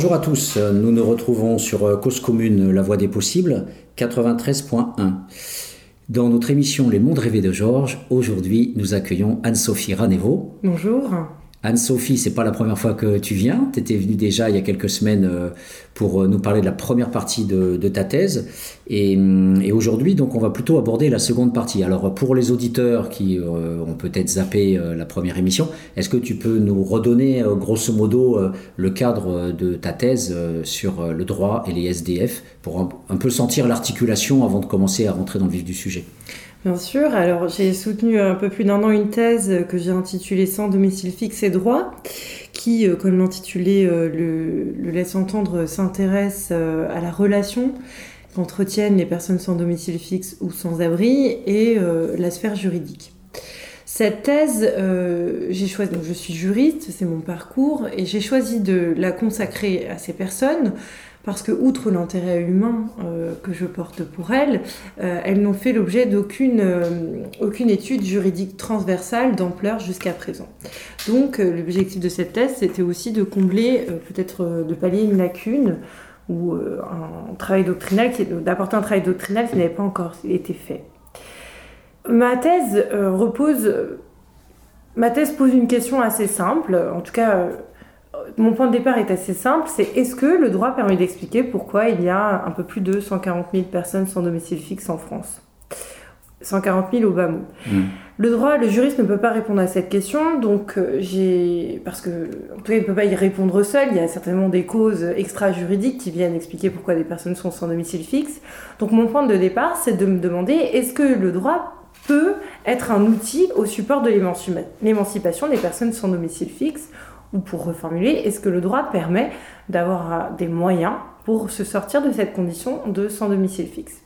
Bonjour à tous, nous nous retrouvons sur Cause Commune, la voie des possibles, 93.1. Dans notre émission Les mondes rêvés de Georges, aujourd'hui nous accueillons Anne-Sophie Ranevo. Bonjour. Anne-Sophie, c'est pas la première fois que tu viens. Tu étais venue déjà il y a quelques semaines euh, pour euh, nous parler de la première partie de, ta thèse. Hum, et, aujourd'hui, donc, on va plutôt aborder la seconde partie. Alors, pour les auditeurs qui euh, ont peut-être zappé la première émission, est-ce que tu peux nous redonner, grosso modo, le cadre de ta thèse sur le droit et les SDF pour un peu sentir l'articulation avant de commencer à rentrer dans le vif du sujet? Bien sûr. Alors, j'ai soutenu un peu plus d'un an une thèse que j'ai intitulée Sans domicile fixe et droit, qui, euh, comme l'intitulé euh, le, laisse entendre, s'intéresse euh, à la relation qu'entretiennent les personnes sans domicile fixe ou sans abri et la sphère juridique. Cette thèse, j'ai choisi, je suis juriste, c'est mon parcours, et j'ai choisi de la consacrer à ces personnes parce que, outre l'intérêt humain euh, que je porte pour elles, euh, elles n'ont fait l'objet d'aucune euh, aucune étude juridique transversale d'ampleur jusqu'à présent. Donc, l'objectif de cette thèse, c'était aussi de combler, peut-être de pallier une lacune ou un travail doctrinal, d'apporter un travail doctrinal qui n'avait pas encore été fait. Ma thèse repose, ma thèse pose une question assez simple, en tout cas mon point de départ est assez simple, c'est est-ce que le droit permet d'expliquer pourquoi il y a un peu plus de 140 000 personnes sans domicile fixe en France? 140 000 au bas mot. Hmm. Le droit, le juriste ne peut pas répondre à cette question, donc euh, j'ai. Parce que, en tout cas, il ne peut pas y répondre seul, il y a certainement des causes extra-juridiques qui viennent expliquer pourquoi des personnes sont sans domicile fixe. Donc, mon point de départ, c'est de me demander est-ce que le droit peut être un outil au support de l'émancipation des personnes sans domicile fixe? Ou pour reformuler, est-ce que le droit permet d'avoir euh, des moyens pour se sortir de cette condition de sans domicile fixe?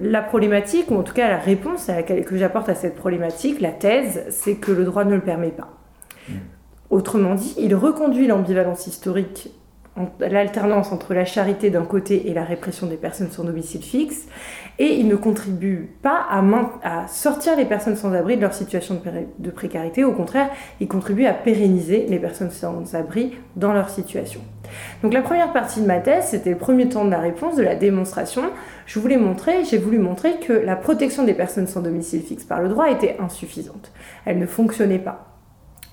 La problématique, ou en tout cas la réponse à laquelle, que j'apporte à cette problématique, la thèse, c'est que le droit ne le permet pas. Mmh. Autrement dit, il reconduit l'ambivalence historique l'alternance entre la charité d'un côté et la répression des personnes sans domicile fixe, et il ne contribue pas à, sortir les personnes sans abri de leur situation de, précarité, au contraire, il contribue à pérenniser les personnes sans abri dans leur situation. Donc la première partie de ma thèse, c'était le premier temps de la réponse, de la démonstration. Je voulais montrer, j'ai voulu montrer que la protection des personnes sans domicile fixe par le droit était insuffisante. Elle ne fonctionnait pas.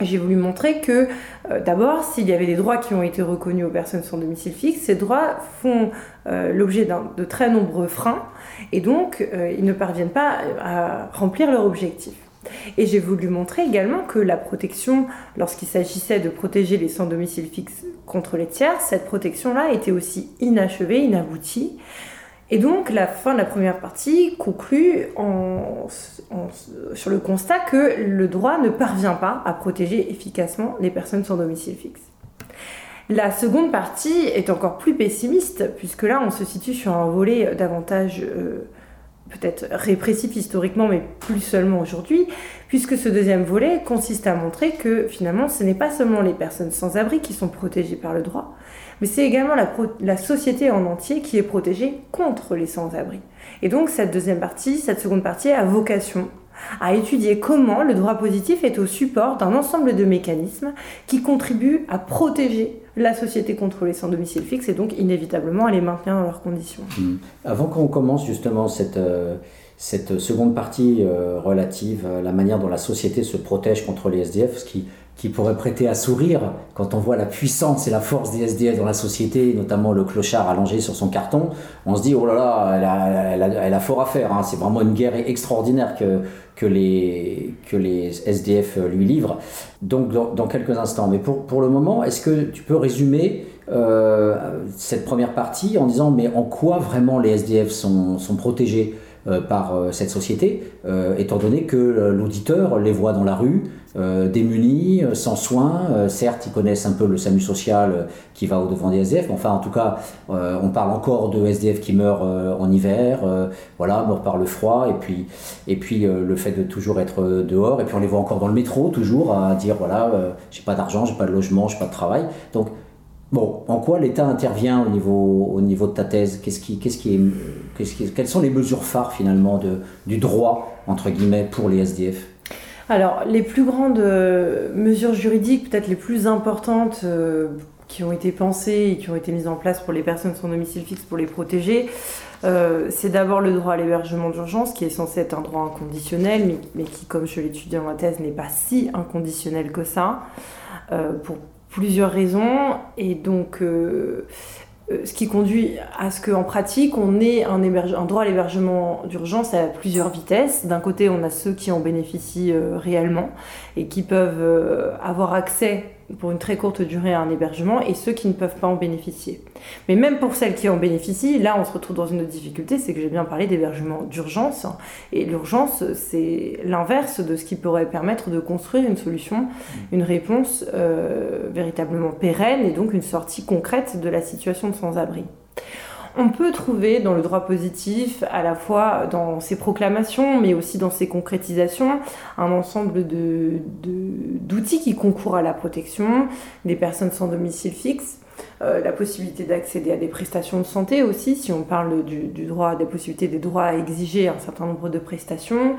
J'ai voulu montrer que, euh, d'abord, s'il y avait des droits qui ont été reconnus aux personnes sans domicile fixe, ces droits font euh, l'objet de très nombreux freins et donc euh, ils ne parviennent pas à remplir leur objectif. Et j'ai voulu montrer également que la protection, lorsqu'il s'agissait de protéger les sans domicile fixe contre les tiers, cette protection-là était aussi inachevée, inaboutie. Et donc la fin de la première partie conclut sur le constat que le droit ne parvient pas à protéger efficacement les personnes sans domicile fixe. La seconde partie est encore plus pessimiste, puisque là on se situe sur un volet davantage euh, peut-être répressif historiquement, mais plus seulement aujourd'hui, puisque ce deuxième volet consiste à montrer que finalement ce n'est pas seulement les personnes sans abri qui sont protégées par le droit, mais c'est également la, société en entier qui est protégée contre les sans-abri. Et donc cette deuxième partie, cette seconde partie a vocation à étudier comment le droit positif est au support d'un ensemble de mécanismes qui contribuent à protéger la société contre les sans domicile fixe et donc inévitablement à les maintenir dans leurs conditions. Mmh. Avant qu'on commence justement cette, euh, seconde partie euh, relative à la manière dont la société se protège contre les SDF, ce qui qui pourrait prêter à sourire quand on voit la puissance et la force des SDF dans la société, notamment le clochard allongé sur son carton. On se dit, oh là là, elle a, fort à faire. Hein. C'est vraiment une guerre extraordinaire que, que, les, que les SDF lui livrent. Donc, dans, quelques instants. Mais pour, pour le moment, est-ce que tu peux résumer euh, cette première partie en disant, mais en quoi vraiment les SDF sont, sont protégés euh, par euh, cette société, étant donné que l'auditeur les voit dans la rue, euh, démunis, euh, sans soins. Euh, certes, ils connaissent un peu le SAMU social qui va au-devant des SDF, mais enfin, en tout cas, on parle encore de SDF qui meurent en hiver, voilà, meurent par le froid, et puis, et puis le fait de toujours être dehors, et puis on les voit encore dans le métro, toujours, à dire voilà, j'ai pas d'argent, j'ai pas de logement, j'ai pas de travail. Donc, Bon, en quoi l'État intervient au niveau, au niveau de ta thèse? Qu'est-ce qui, qu'est-ce qui Quelles sont les mesures phares finalement du droit, entre guillemets, pour les SDF alors, les plus grandes euh, mesures juridiques, peut-être les plus importantes, euh, qui ont été pensées et qui ont été mises en place pour les personnes sans domicile fixe pour les protéger. Euh, c'est d'abord le droit à l'hébergement d'urgence qui est censé être un droit inconditionnel, mais, qui, comme je l'étudie dans ma thèse, n'est pas si inconditionnel que ça, pour plusieurs raisons. Et donc, ce qui conduit à ce qu'en pratique, on ait un, un droit à l'hébergement d'urgence à plusieurs vitesses. D'un côté, on a ceux qui en bénéficient réellement et qui peuvent avoir accès pour une très courte durée à un hébergement et ceux qui ne peuvent pas en bénéficier. Mais même pour celles qui en bénéficient, là on se retrouve dans une autre difficulté, c'est que j'ai bien parlé d'hébergement d'urgence. Et l'urgence, c'est l'inverse de ce qui pourrait permettre de construire une solution, une réponse euh, véritablement pérenne et donc une sortie concrète de la situation de sans-abri. On peut trouver dans le droit positif, à la fois dans ses proclamations, mais aussi dans ses concrétisations, un ensemble d'outils qui concourent à la protection des personnes sans domicile fixe. Euh, la possibilité d'accéder à des prestations de santé aussi, si on parle du, droit, des possibilités des droits à exiger un certain nombre de prestations.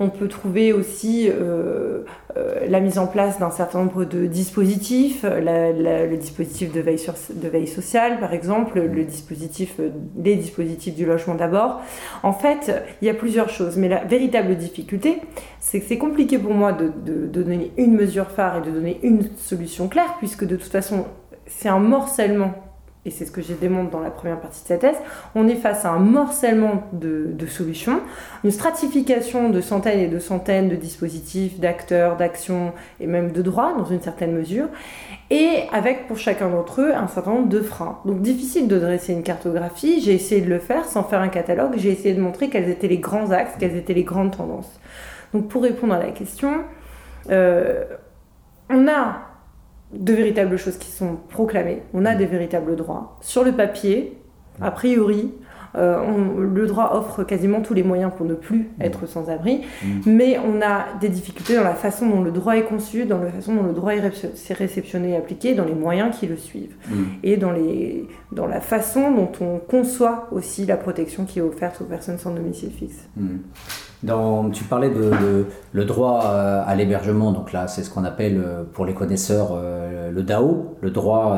On peut trouver aussi euh, euh, la mise en place d'un certain nombre de dispositifs, le dispositif de veille, de veille sociale par exemple, le dispositif, les dispositifs du logement d'abord. En fait, il y a plusieurs choses, mais la véritable difficulté, c'est que c'est compliqué pour moi de, de donner une mesure phare et de donner une solution claire, puisque de toute façon, c'est un morcellement, et c'est ce que j'ai démontré dans la première partie de cette thèse, on est face à un morcellement de, solutions, une stratification de centaines et de centaines de dispositifs, d'acteurs, d'actions et même de droits dans une certaine mesure, et avec pour chacun d'entre eux un certain nombre de freins. Donc difficile de dresser une cartographie, j'ai essayé de le faire sans faire un catalogue, j'ai essayé de montrer quels étaient les grands axes, quelles étaient les grandes tendances. Donc pour répondre à la question, euh, on a de véritables choses qui sont proclamées. On a des véritables droits. Sur le papier, a priori, euh, le droit offre quasiment tous les moyens pour ne plus être sans abri, mm. mais on a des difficultés dans la façon dont le droit est conçu, dans la façon dont le droit est réceptionné et appliqué, dans les moyens qui le suivent, mm. et dans, les, dans la façon dont on conçoit aussi la protection qui est offerte aux personnes sans domicile fixe. Tu parlais de, le droit euh, à l'hébergement, donc là c'est ce qu'on appelle euh, pour les connaisseurs euh, le DAO, le droit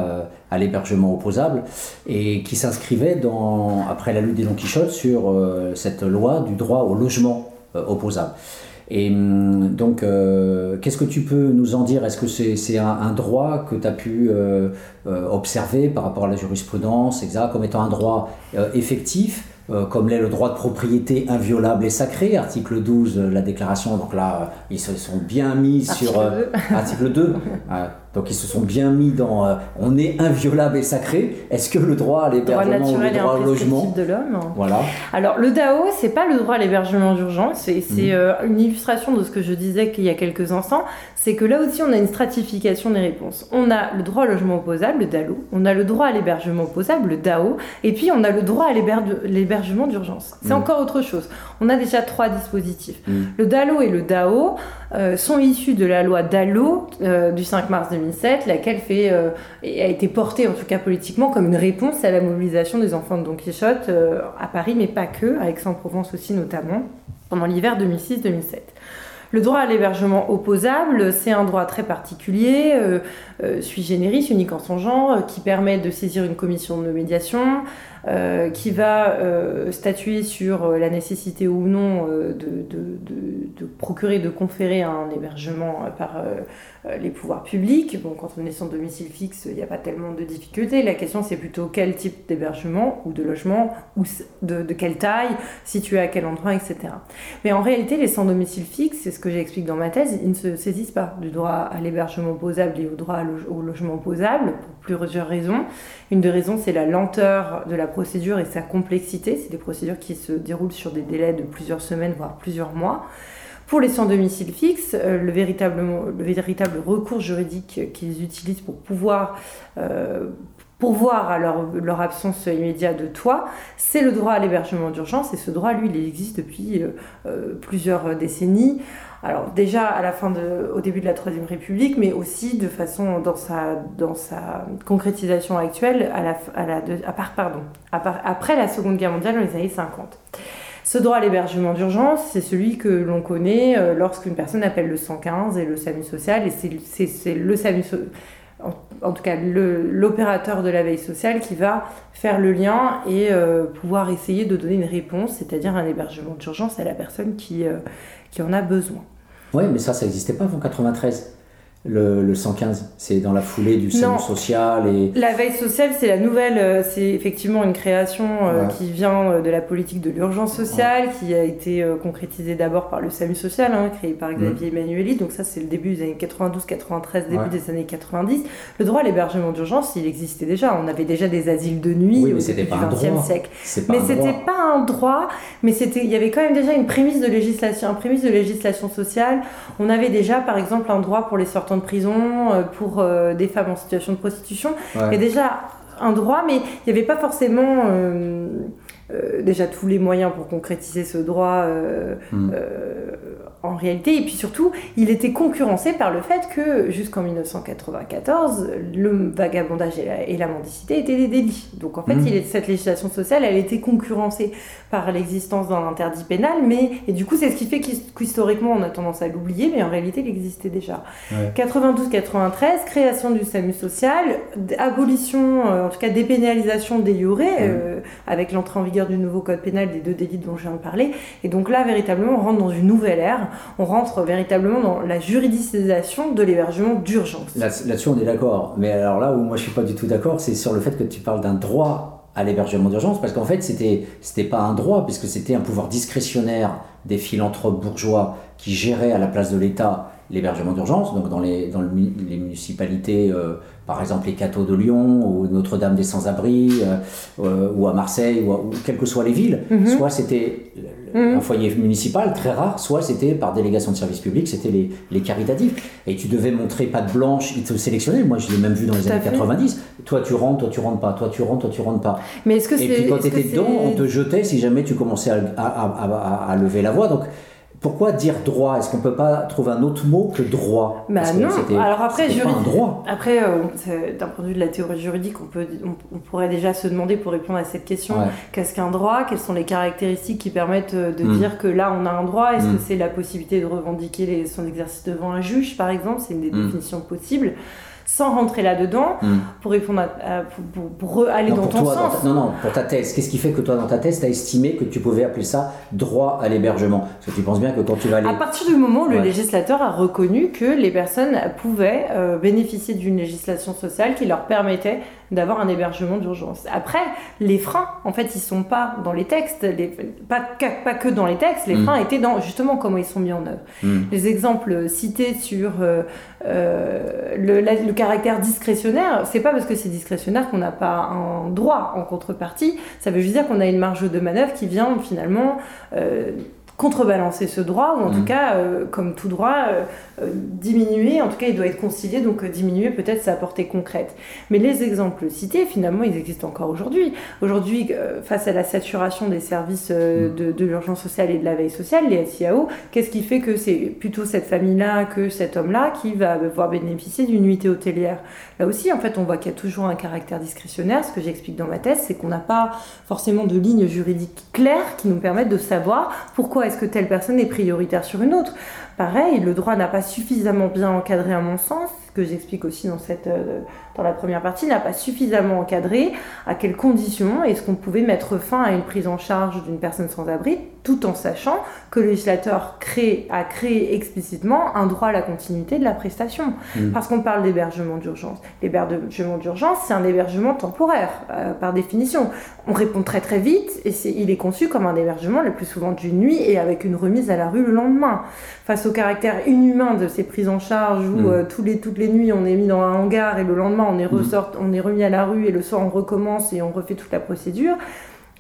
à l'hébergement opposable, et qui s'inscrivait dans, après la lutte des Don Quichotte sur cette loi du droit au logement opposable. Et hum, donc, qu'est-ce que tu peux nous en dire? Est-ce que c'est un, droit que tu as pu observer par rapport à la jurisprudence, etc., comme étant un droit effectif? Comme l'est le droit de propriété inviolable et sacré, article 12 de la déclaration. Donc là, ils se sont bien mis sur euh, article 2. Donc ils se sont bien mis dans euh, on est inviolable et sacré. Est-ce que le droit à l'hébergement ou le droit au logement de l'homme Voilà. Alors le DAO, c'est pas le droit à l'hébergement d'urgence, c'est mmh. une illustration de ce que je disais qu'il y a quelques instants, c'est que là aussi on a une stratification des réponses. On a le droit au logement opposable, le DALO, on a le droit à l'hébergement opposable, le DAO, et puis on a le droit à l'hébergement d'urgence. C'est mm. encore autre chose. On a déjà trois dispositifs. Mm. Le DALO et le DAO euh, sont issus de la loi DALO euh, du 5 mars 2007, laquelle euh, a été portée, en tout cas politiquement, comme une réponse à la mobilisation des enfants de Don Quichotte à Paris, mais pas que, à Aix-en-Provence aussi notamment, pendant l'hiver 2006-2007. Le droit à l'hébergement opposable, c'est un droit très particulier, sui generis, unique en son genre, qui permet de saisir une commission de médiation, euh, qui va euh, statuer sur euh, la nécessité ou non de, de, de, procurer, de conférer un hébergement par les pouvoirs publics. Bon, quand on est sans domicile fixe, il n'y a pas tellement de difficultés. La question, c'est plutôt quel type d'hébergement ou de logement, ou de, quelle taille, situé à quel endroit, etc. Mais en réalité, les sans domicile fixe, c'est ce que j'explique dans ma thèse, ils ne se saisissent pas du droit à l'hébergement opposable et au droit au logement opposable pour plusieurs raisons. Une des raisons, c'est la lenteur de la procédure et sa complexité. C'est des procédures qui se déroulent sur des délais de plusieurs semaines, voire plusieurs mois. Pour les sans domicile fixe, euh, le, véritable, le véritable recours juridique qu'ils utilisent pour pouvoir euh, pourvoir à leur, absence immédiate de toit, c'est le droit à l'hébergement d'urgence. Et ce droit, lui, il existe depuis euh, plusieurs décennies. Alors déjà à la fin de, au début de la Troisième République, mais aussi de façon dans sa, dans sa concrétisation actuelle à la, à la à part, pardon, après la Seconde Guerre mondiale dans les années 50. Ce droit à l'hébergement d'urgence, c'est celui que l'on connaît euh, lorsqu'une personne appelle le 115 et le SAMU social, et c'est le SAMU en, tout cas l'opérateur de la veille sociale qui va faire le lien et pouvoir essayer de donner une réponse, c'est-à-dire un hébergement d'urgence à la personne qui, qui en a besoin. Oui, mais ça, ça n'existait pas avant 93 le, 115 C'est dans la foulée du salut social et... La veille sociale, c'est la nouvelle, euh, c'est effectivement une création euh, qui vient euh, de la politique de l'urgence sociale, qui a été concrétisée d'abord par le SAMU social, hein, créé par Xavier Emmanueli, donc ça c'est le début des années 92-93, début des années 90. Le droit à l'hébergement d'urgence, il existait déjà, on avait déjà des asiles de nuit au début du XXe siècle. mais c'était pas un droit, mais c'était, il y avait quand même déjà une prémisse de législation, une prémisse de législation sociale. On avait déjà par exemple un droit pour les de prison, euh, pour euh, des femmes en situation de prostitution. A déjà un droit, mais il n'y avait pas forcément euh, déjà tous les moyens pour concrétiser ce droit hmm en réalité. Et puis surtout, il était concurrencé par le fait que jusqu'en 1994, le vagabondage et la, mendicité étaient des délits. Donc en fait, mmh. il est, cette législation sociale, elle était concurrencée par l'existence d'un interdit pénal, mais et du coup, c'est ce qui fait qu'historiquement, on a tendance à l'oublier, mais en réalité, il existait déjà. 92-93, création du SAMU social, abolition, euh, en tout cas dépénalisation des yurés, mmh. euh, avec l'entrée en vigueur du nouveau code pénal des deux délits dont je viens de parler. Et donc là, véritablement, on rentre dans une nouvelle ère on rentre véritablement dans la juridicisation de l'hébergement d'urgence. Là-dessus, on est d'accord. Mais alors là où moi je suis pas du tout d'accord, c'est sur le fait que tu parles d'un droit à l'hébergement d'urgence, parce qu'en fait, c'était c'était pas un droit, puisque c'était un pouvoir discrétionnaire des philanthropes bourgeois qui géraient à la place de l'État l'hébergement d'urgence, donc dans les, dans les municipalités, euh, par exemple les Cateaux de Lyon ou Notre-Dame des Sans-Abri, euh, euh, ou à Marseille, ou, quelles que soient les villes, mhm. soit c'était mhm. un foyer municipal, très rare, soit c'était par délégation de service public, c'était les, les, caritatifs. Et tu devais montrer patte blanche, ils te sélectionnaient, moi je l'ai même vu dans les années 90. Toi tu rentres, toi tu rentres pas, toi tu rentres, toi tu rentres pas. Mais est-ce que Et puis quand tu étais dedans, on te jetait si jamais tu commençais à, à, à, à lever la voix. Donc pourquoi dire droit? Est-ce qu'on peut pas trouver un autre mot que droit? Bah non. Alors après, pas un droit. Après, euh, d'un point de vue de la théorie juridique, on peut, on, pourrait déjà se demander pour répondre à cette question qu'est-ce qu'un droit? Quelles sont les caractéristiques qui permettent euh, de hmm. dire que là on a un droit? Est-ce que hmm. c'est la possibilité de revendiquer son exercice devant un juge, par exemple? C'est une des hmm. définitions possibles sans rentrer là-dedans, hmm. pour répondre à, pour, aller dans ton sens. non, non, pour ta thèse. Qu'est-ce qui fait que toi, dans ta thèse, tu as estimé que tu pouvais appeler ça droit à l'hébergement? Parce que tu penses bien que quand tu vas aller... À partir du moment où le législateur a reconnu que les personnes pouvaient euh, bénéficier d'une législation sociale qui leur permettait d'avoir un hébergement d'urgence. Après, les freins, en fait, ils sont pas dans les textes, les, pas, pas, que dans les textes, les hmm. freins étaient dans justement comment ils sont mis en œuvre. Hmm. Les exemples cités sur euh, euh, le, le, caractère discrétionnaire, c'est pas parce que c'est discrétionnaire qu'on n'a pas un droit en contrepartie, ça veut juste dire qu'on a une marge de manœuvre qui vient finalement euh, contrebalancer ce droit, ou en tout mm. cas, euh, comme tout droit, euh, euh, diminuer, en tout cas il doit être concilié, donc diminuer peut-être sa portée concrète. Mais les exemples cités, finalement, ils existent encore aujourd'hui. Aujourd'hui, face à la saturation des services mm. de, de l'urgence sociale et de la veille sociale, les SIAO, qu'est-ce qui fait que c'est plutôt cette famille-là que cet homme-là qui va pouvoir bénéficier d'une nuitée hôtelière? Là aussi, en fait, on voit qu'il y a toujours un caractère discrétionnaire. Ce que j'explique dans ma thèse, c'est qu'on n'a pas forcément de lignes juridiques claires qui nous permettent de savoir pourquoi est-ce que telle personne est prioritaire sur une autre? Pareil, le droit n'a pas suffisamment bien encadré à mon sens, que j'explique aussi dans, cette, euh, dans la première partie, n'a pas suffisamment encadré à quelles conditions est-ce qu'on pouvait mettre fin à une prise en charge d'une personne sans abri, tout en sachant que le législateur crée, a créé explicitement un droit à la continuité de la prestation. Mmh. Parce qu'on parle d'hébergement d'urgence. L'hébergement d'urgence, c'est un hébergement temporaire, euh, par définition. On répond très très vite, et il est conçu comme un hébergement le plus souvent d'une nuit et avec une remise à la rue le lendemain. Face au caractère inhumain de ces prises en charge où mm. euh, tous les, toutes les nuits on est mis dans un hangar et le lendemain on est, mm. ressort, on est remis à la rue et le soir on recommence et on refait toute la procédure.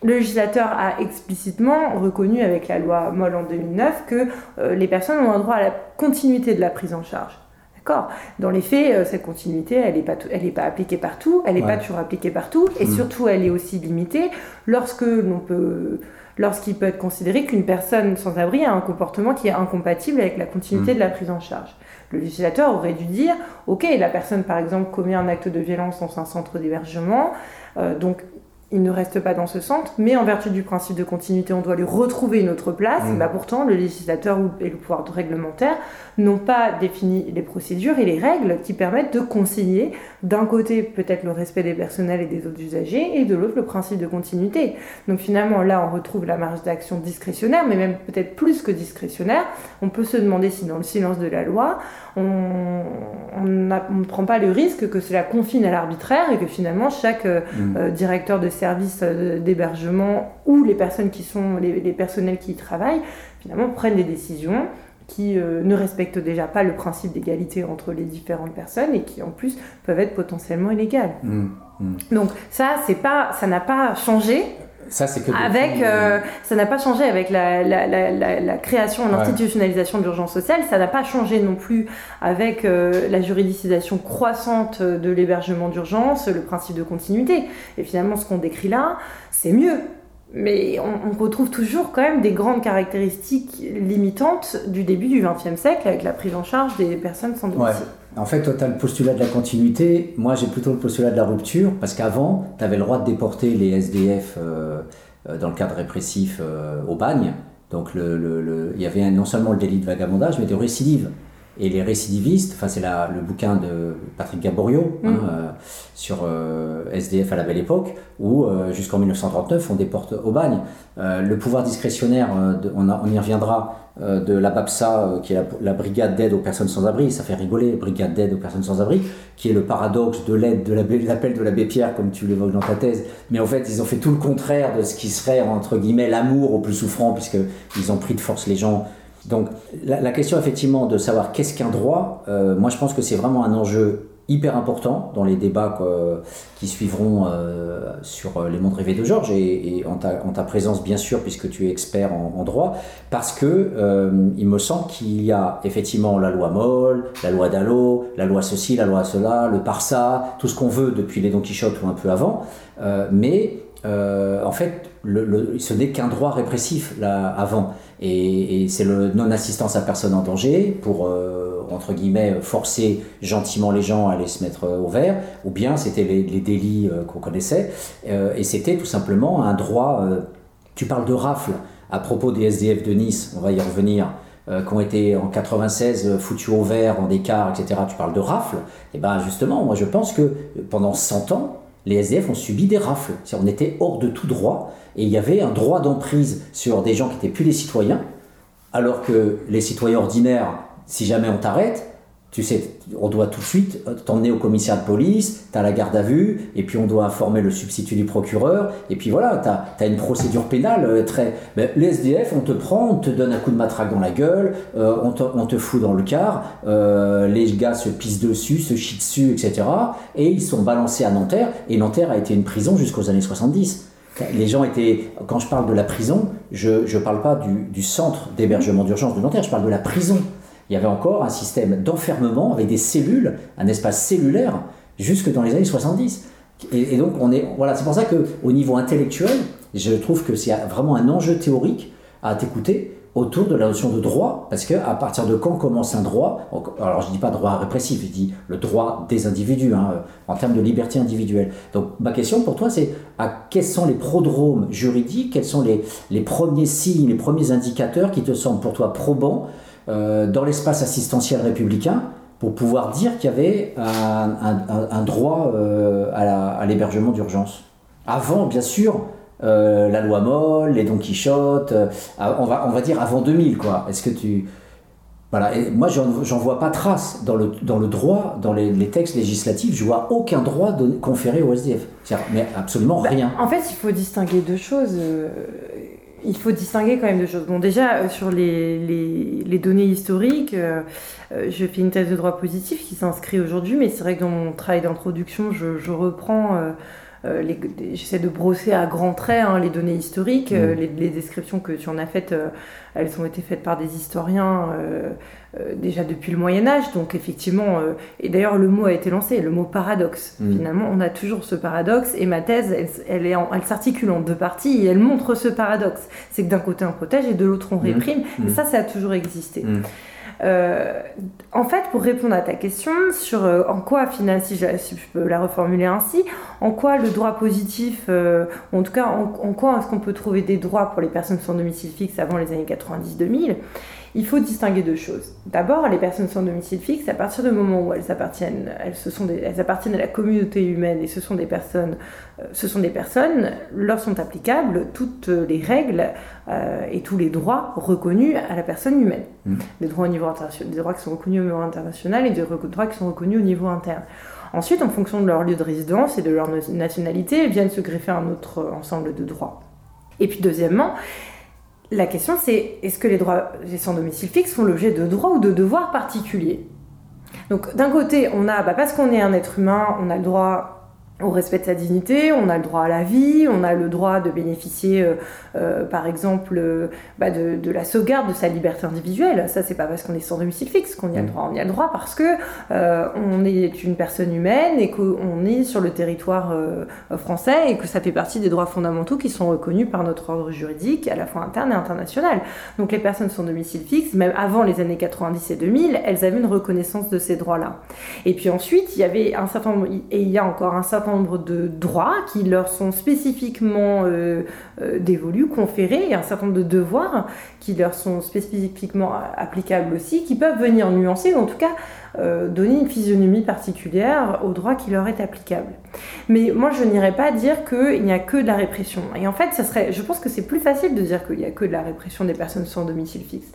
Le législateur a explicitement reconnu avec la loi Moll en 2009 que euh, les personnes ont un droit à la continuité de la prise en charge. D'accord? Dans les faits, euh, cette continuité, elle n'est pas, elle pas appliquée partout, elle n'est pas toujours appliquée partout, et mm. surtout, elle est aussi limitée lorsque l'on peut lorsqu'il peut être considéré qu'une personne sans abri a un comportement qui est incompatible avec la continuité de la prise en charge. Le législateur aurait dû dire, ok, la personne par exemple commet un acte de violence dans un centre d'hébergement, euh, donc il ne reste pas dans ce centre, mais en vertu du principe de continuité, on doit lui retrouver une autre place. Mm. Bah pourtant, le législateur et le pouvoir réglementaire n'ont pas défini les procédures et les règles qui permettent de concilier d'un côté peut-être le respect des personnels et des autres usagers, et de l'autre le principe de continuité. Donc finalement, là, on retrouve la marge d'action discrétionnaire, mais même peut-être plus que discrétionnaire. On peut se demander si dans le silence de la loi, on ne prend pas le risque que cela confine à l'arbitraire et que finalement chaque euh, Mm. euh, directeur de service euh, d'hébergement ou les personnes qui sont les, les personnels qui y travaillent finalement prennent des décisions qui euh, ne respectent déjà pas le principe d'égalité entre les différentes personnes et qui en plus peuvent être potentiellement illégales. Mm. Mm. Donc ça c'est pas ça n'a pas changé Ça, c'est que avec euh, ça n'a pas changé avec la, la, la, la, création l'institutionnalisation de l'urgence sociale ça n'a pas changé non plus avec euh, la juridicisation croissante de l'hébergement d'urgence le principe de continuité. Et finalement ce qu'on décrit là c'est mieux mais on, retrouve toujours quand même des grandes caractéristiques limitantes du début du XXe siècle avec la prise en charge des personnes sans domicile. En fait, toi, tu as le postulat de la continuité. Moi, j'ai plutôt le postulat de la rupture, parce qu'avant, tu avais le droit de déporter les SDF euh, euh, dans le cadre répressif euh, au bagne. Donc, le, le- le- il y avait non seulement le délit de vagabondage, mais de récidive. Et les récidivistes, enfin, c'est la- le bouquin de Patrick Gaborio hein, Mm. euh, sur euh, SDF à la belle époque, où euh, jusqu'en 1939, on déporte au bagne. Le pouvoir discrétionnaire, de- on, a- on y reviendra, de la BAPSA, qui est la, la brigade d'aide aux personnes sans abri, ça fait rigoler, brigade d'aide aux personnes sans abri, qui est le paradoxe de l'aide de l'appel de l'abbé Pierre, comme tu l'évoques dans ta thèse. Mais en fait, ils ont fait tout le contraire de ce qui serait, entre guillemets, l'amour au plus souffrant, puisqu'ils ont pris de force les gens. Donc, la, question, effectivement, de savoir qu'est-ce qu'un droit, euh, moi, je pense que c'est vraiment un enjeu hyper important dans les débats qui suivront euh, sur euh, les mondes rêvés de Georges et, en, ta, en ta présence bien sûr puisque tu es expert en, droit parce que il me semble qu'il y a effectivement la loi Moll, la loi Dallot, la loi ceci, la loi cela, le Parsa, tout ce qu'on veut depuis les Don Quichotte ou un peu avant, mais euh, en fait ce n'est qu'un droit répressif là avant. Et, c'est le non-assistance à personne en danger pour euh, entre guillemets forcer gentiment les gens à aller se mettre au vert ou bien c'était les, délits euh, qu'on connaissait. Euh, et c'était tout simplement un droit euh, tu parles de rafle à propos des SDF de Nice on va y revenir euh, qui ont été en 96 foutus au vert dans des etc tu parles de rafle et ben justement moi je pense que pendant 100 ans les SDF ont subi des rafles. On était hors de tout droit et il y avait un droit d'emprise sur des gens qui n'étaient plus des citoyens, alors que les citoyens ordinaires, si jamais on t'arrête, tu sais, on doit tout de suite t'emmener au commissariat de police, tu as la garde à vue, et puis on doit informer le substitut du procureur, et puis voilà, tu as, as, une procédure pénale euh, très... Ben, les SDF, on te prend, on te donne un coup de matraque dans la gueule, euh, on, te, on, te, fout dans le car, euh, les gars se pissent dessus, se chient dessus, etc. Et ils sont balancés à Nanterre, et Nanterre a été une prison jusqu'aux années 70. Les gens étaient, quand je parle de la prison, je ne parle pas du, du centre d'hébergement d'urgence de Nanterre, je parle de la prison il y avait encore un système d'enfermement avec des cellules, un espace cellulaire, jusque dans les années 70. Et, et donc, on est, voilà, c'est pour ça qu'au niveau intellectuel, je trouve que c'est vraiment un enjeu théorique à t'écouter autour de la notion de droit, parce qu'à partir de quand commence un droit, alors je dis pas droit répressif, je dis le droit des individus, hein, en termes de liberté individuelle. Donc ma question pour toi, c'est à quels sont les prodromes juridiques, quels sont les, les premiers signes, les premiers indicateurs qui te semblent pour toi probants dans l'espace assistentiel républicain pour pouvoir dire qu'il y avait un, un, un droit euh, à l'hébergement d'urgence. Avant, bien sûr, euh, la loi Moll, les Don Quichotte, euh, on, va, on va dire avant 2000, quoi. Est-ce que tu... Voilà, et moi j'en vois pas trace dans le, dans le droit, dans les, les textes législatifs, je vois aucun droit donné, conféré au SDF. Mais absolument bah, rien. En fait, il faut distinguer deux choses. Euh, il faut distinguer quand même deux choses. Bon, déjà, euh, sur les, les, données historiques, euh, je fais une thèse de droit positif qui s'inscrit aujourd'hui, mais c'est vrai que dans mon travail d'introduction, je, je, reprends. Euh, euh, j'essaie de brosser à grands traits hein, les données historiques, mmh. les, les, descriptions que tu en as faites, euh, elles ont été faites par des historiens euh, déjà depuis le Moyen Âge, donc effectivement, euh, et d'ailleurs le mot a été lancé, le mot paradoxe. Mmh. Finalement, on a toujours ce paradoxe, et ma thèse, elle, elle, est en, elle s'articule en deux parties, et elle montre ce paradoxe. C'est que d'un côté on protège et de l'autre on réprime, mmh. et ça, ça a toujours existé. Euh, en fait, pour répondre à ta question sur euh, en quoi, finalement, si je, peux la reformuler ainsi, en quoi le droit positif, euh, en tout cas, en, quoi est-ce qu'on peut trouver des droits pour les personnes sans domicile fixe avant les années 90-2000 il faut distinguer deux choses. D'abord, les personnes sans domicile fixe, à partir du moment où elles appartiennent, elles, sont elles appartiennent à la communauté humaine et ce sont des personnes, euh, ce sont des personnes, leur sont applicables toutes les règles euh, et tous les droits reconnus à la personne humaine. Mmh. Des droits au niveau international, des droits qui sont reconnus au niveau international et des droits qui sont reconnus au niveau interne. Ensuite, en fonction de leur lieu de résidence et de leur nationalité, viennent se greffer un autre ensemble de droits. Et puis deuxièmement, la question c'est est-ce que les droits sans domicile fixe font l'objet de droits ou de devoirs particuliers? Donc d'un côté, on a, bah, parce qu'on est un être humain, on a le droit au respect de sa dignité, on a le droit à la vie, on a le droit de bénéficier, euh, euh, par exemple, euh, bah de, la sauvegarde de sa liberté individuelle. Ça, c'est pas parce qu'on est sans domicile fixe qu'on y a le droit. On y a le droit parce que on est une personne humaine et qu'on est sur le territoire français et que ça fait partie des droits fondamentaux qui sont reconnus par notre ordre juridique, à la fois interne et international. Donc les personnes sans domicile fixe, même avant les années 90 et 2000, elles avaient une reconnaissance de ces droits-là. Et puis ensuite, il y avait un certain nombre, et il y a encore un certain de droits qui leur sont spécifiquement euh, euh, dévolus, conférés, et un certain nombre de devoirs qui leur sont spécifiquement applicables aussi, qui peuvent venir nuancer, ou en tout cas euh, donner une physionomie particulière au droit qui leur est applicable. Mais moi, je n'irais pas dire qu'il n'y a que de la répression. Et en fait, ça serait, je pense que c'est plus facile de dire qu'il n'y a que de la répression des personnes sans domicile fixe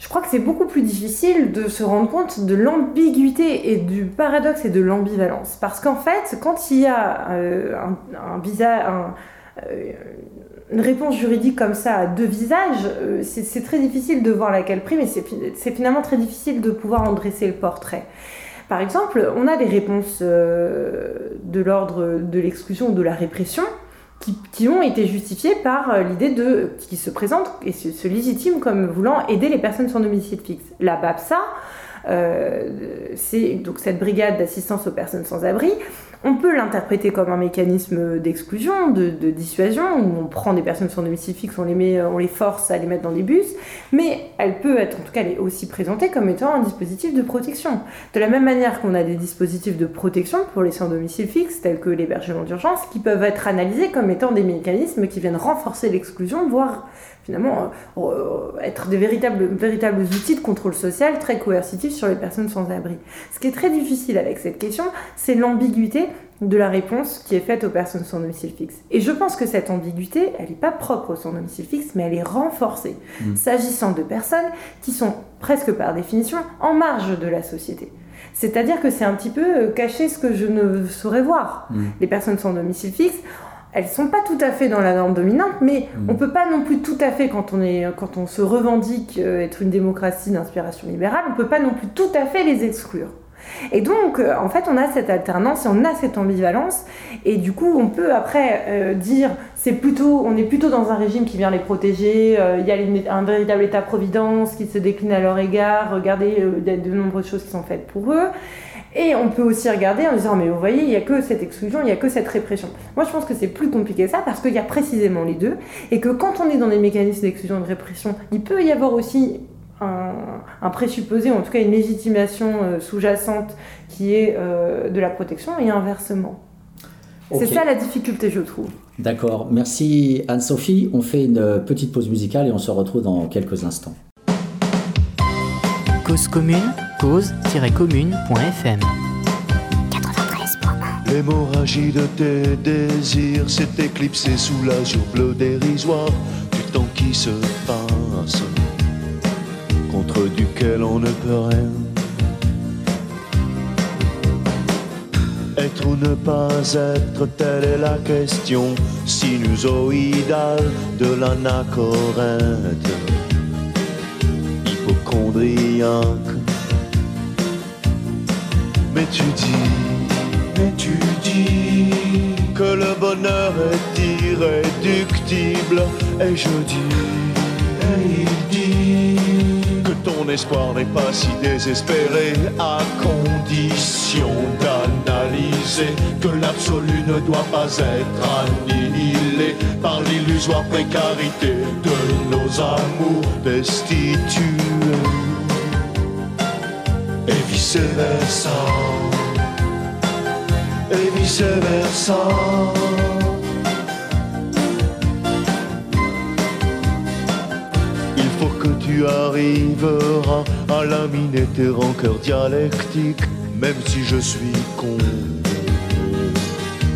je crois que c'est beaucoup plus difficile de se rendre compte de l'ambiguïté et du paradoxe et de l'ambivalence. Parce qu'en fait, quand il y a euh, euh, une réponse juridique comme ça à deux visages, euh, c'est très difficile de voir laquelle prime et c'est finalement très difficile de pouvoir en dresser le portrait. Par exemple, on a des réponses de l'ordre de l'exclusion ou de la répression qui, ont été justifiés par euh, l'idée de qui se présente et se, se légitime comme voulant aider les personnes sans domicile fixe. La BAPSA, euh, c'est donc cette brigade d'assistance aux personnes sans abri, on peut l'interpréter comme un mécanisme d'exclusion, de, dissuasion, où on prend des personnes sans domicile fixe, on les, met, on les force à les mettre dans des bus, mais elle peut être, en tout cas, elle est aussi présentée comme étant un dispositif de protection. De la même manière qu'on a des dispositifs de protection pour les sans domicile fixe, tels que l'hébergement d'urgence, qui peuvent être analysés comme étant des mécanismes qui viennent renforcer l'exclusion, voire finalement euh, être des véritables outils de contrôle social très coercitifs sur les personnes sans abri. Ce qui est très difficile avec cette question, c'est l'ambiguïté de la réponse qui est faite aux personnes sans domicile fixe. Et je pense que cette ambiguïté, elle n'est pas propre aux sans domicile fixe, mais elle est renforcée, mmh. s'agissant de personnes qui sont presque par définition en marge de la société. C'est-à-dire que c'est un petit peu euh, cacher ce que je ne saurais voir. Mmh. Les personnes sans domicile fixe, elles sont pas tout à fait dans la norme dominante, mais on mm. on peut pas non plus tout à fait, quand on, est, quand on se revendique euh, être une démocratie d'inspiration libérale, on peut pas non plus tout à fait les exclure. Et donc, euh, en fait, on a cette alternance et on a cette ambivalence. Et du coup, on peut après euh, dire, c'est plutôt, on est plutôt dans un régime qui vient les protéger. il y a un véritable état-providence qui se décline à leur égard. Regardez, il y a de nombreuses choses qui sont faites pour eux. Et on peut aussi regarder en disant, mais vous voyez, il n'y a que cette exclusion, il n'y a que cette répression. Moi, je pense que c'est plus compliqué que ça parce qu'il y a précisément les deux. Et que quand on est dans des mécanismes d'exclusion et de répression, il peut y avoir aussi un, présupposé, ou en tout cas une légitimation euh, sous-jacente qui est euh, de la protection et inversement. C'est ça la difficulté, je trouve. D'accord. Merci Anne-Sophie. On fait une petite pause musicale et on se retrouve dans quelques instants. Cause commune cause-commune.fm L'hémorragie de tes désirs s'est éclipsée sous l'azur bleu dérisoire du temps qui se passe, contre duquel on ne peut rien. Être ou ne pas être, telle est la question sinusoïdale de l'anachorète, hypochondriaque mais tu dis, mais tu dis que le bonheur est irréductible. Et je dis, et il dit ton espoir n'est pas si désespéré à condition d'analyser que l'absolu ne doit pas être annihilé par l'illusoire précarité de nos amours destitués. vice-versa. Et vice-versa. Tu arriveras à laminer tes rancœurs dialectiques, même si je suis con.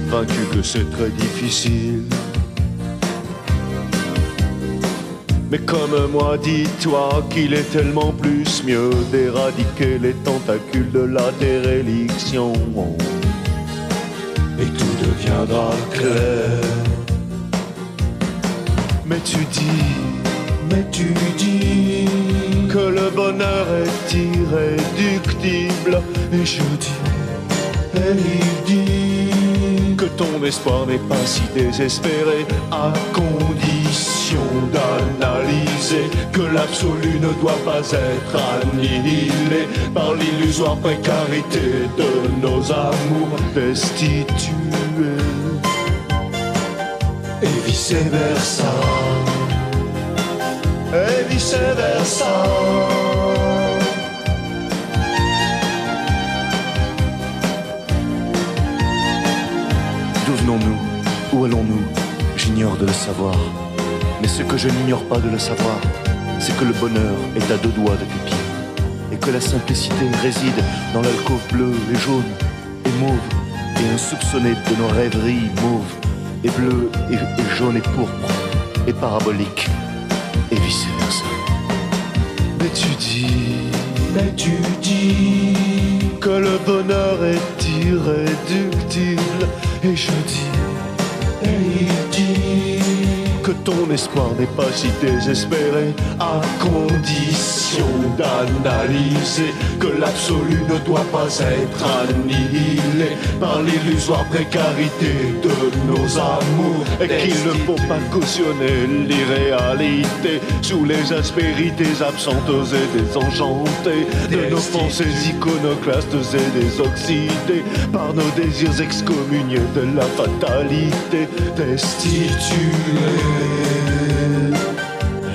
Vaincu que c'est très difficile. Mais comme moi, dis-toi qu'il est tellement plus mieux d'éradiquer les tentacules de la déréliction. Et tout deviendra clair. Mais tu dis, mais tu dis que le bonheur est irréductible. Et je dis, et il dit que ton espoir n'est pas si désespéré à condition d'analyser que l'absolu ne doit pas être annihilé par l'illusoire précarité de nos amours destitués et vice-versa et vice-versa. D'où venons-nous Où allons-nous? J'ignore de le savoir. Mais ce que je n'ignore pas de le savoir, c'est que le bonheur est à deux doigts de pieds. Et que la simplicité réside dans l'alcôve bleue et jaune et mauve et insoupçonnée de nos rêveries mauves et bleues et, et jaunes et pourpres et paraboliques. Mais tu dis, mais tu dis que le bonheur est irréductible. Et je dis, que ton espoir n'est pas si désespéré, à condition d'analyser que l'absolu ne doit pas être annihilé par l'illusoire précarité de nos amours, et qu'il ne faut pas cautionner l'irréalité sous les aspérités absentes et désenchantées de nos pensées iconoclastes et désoxydées par nos désirs excommuniés de la fatalité destituée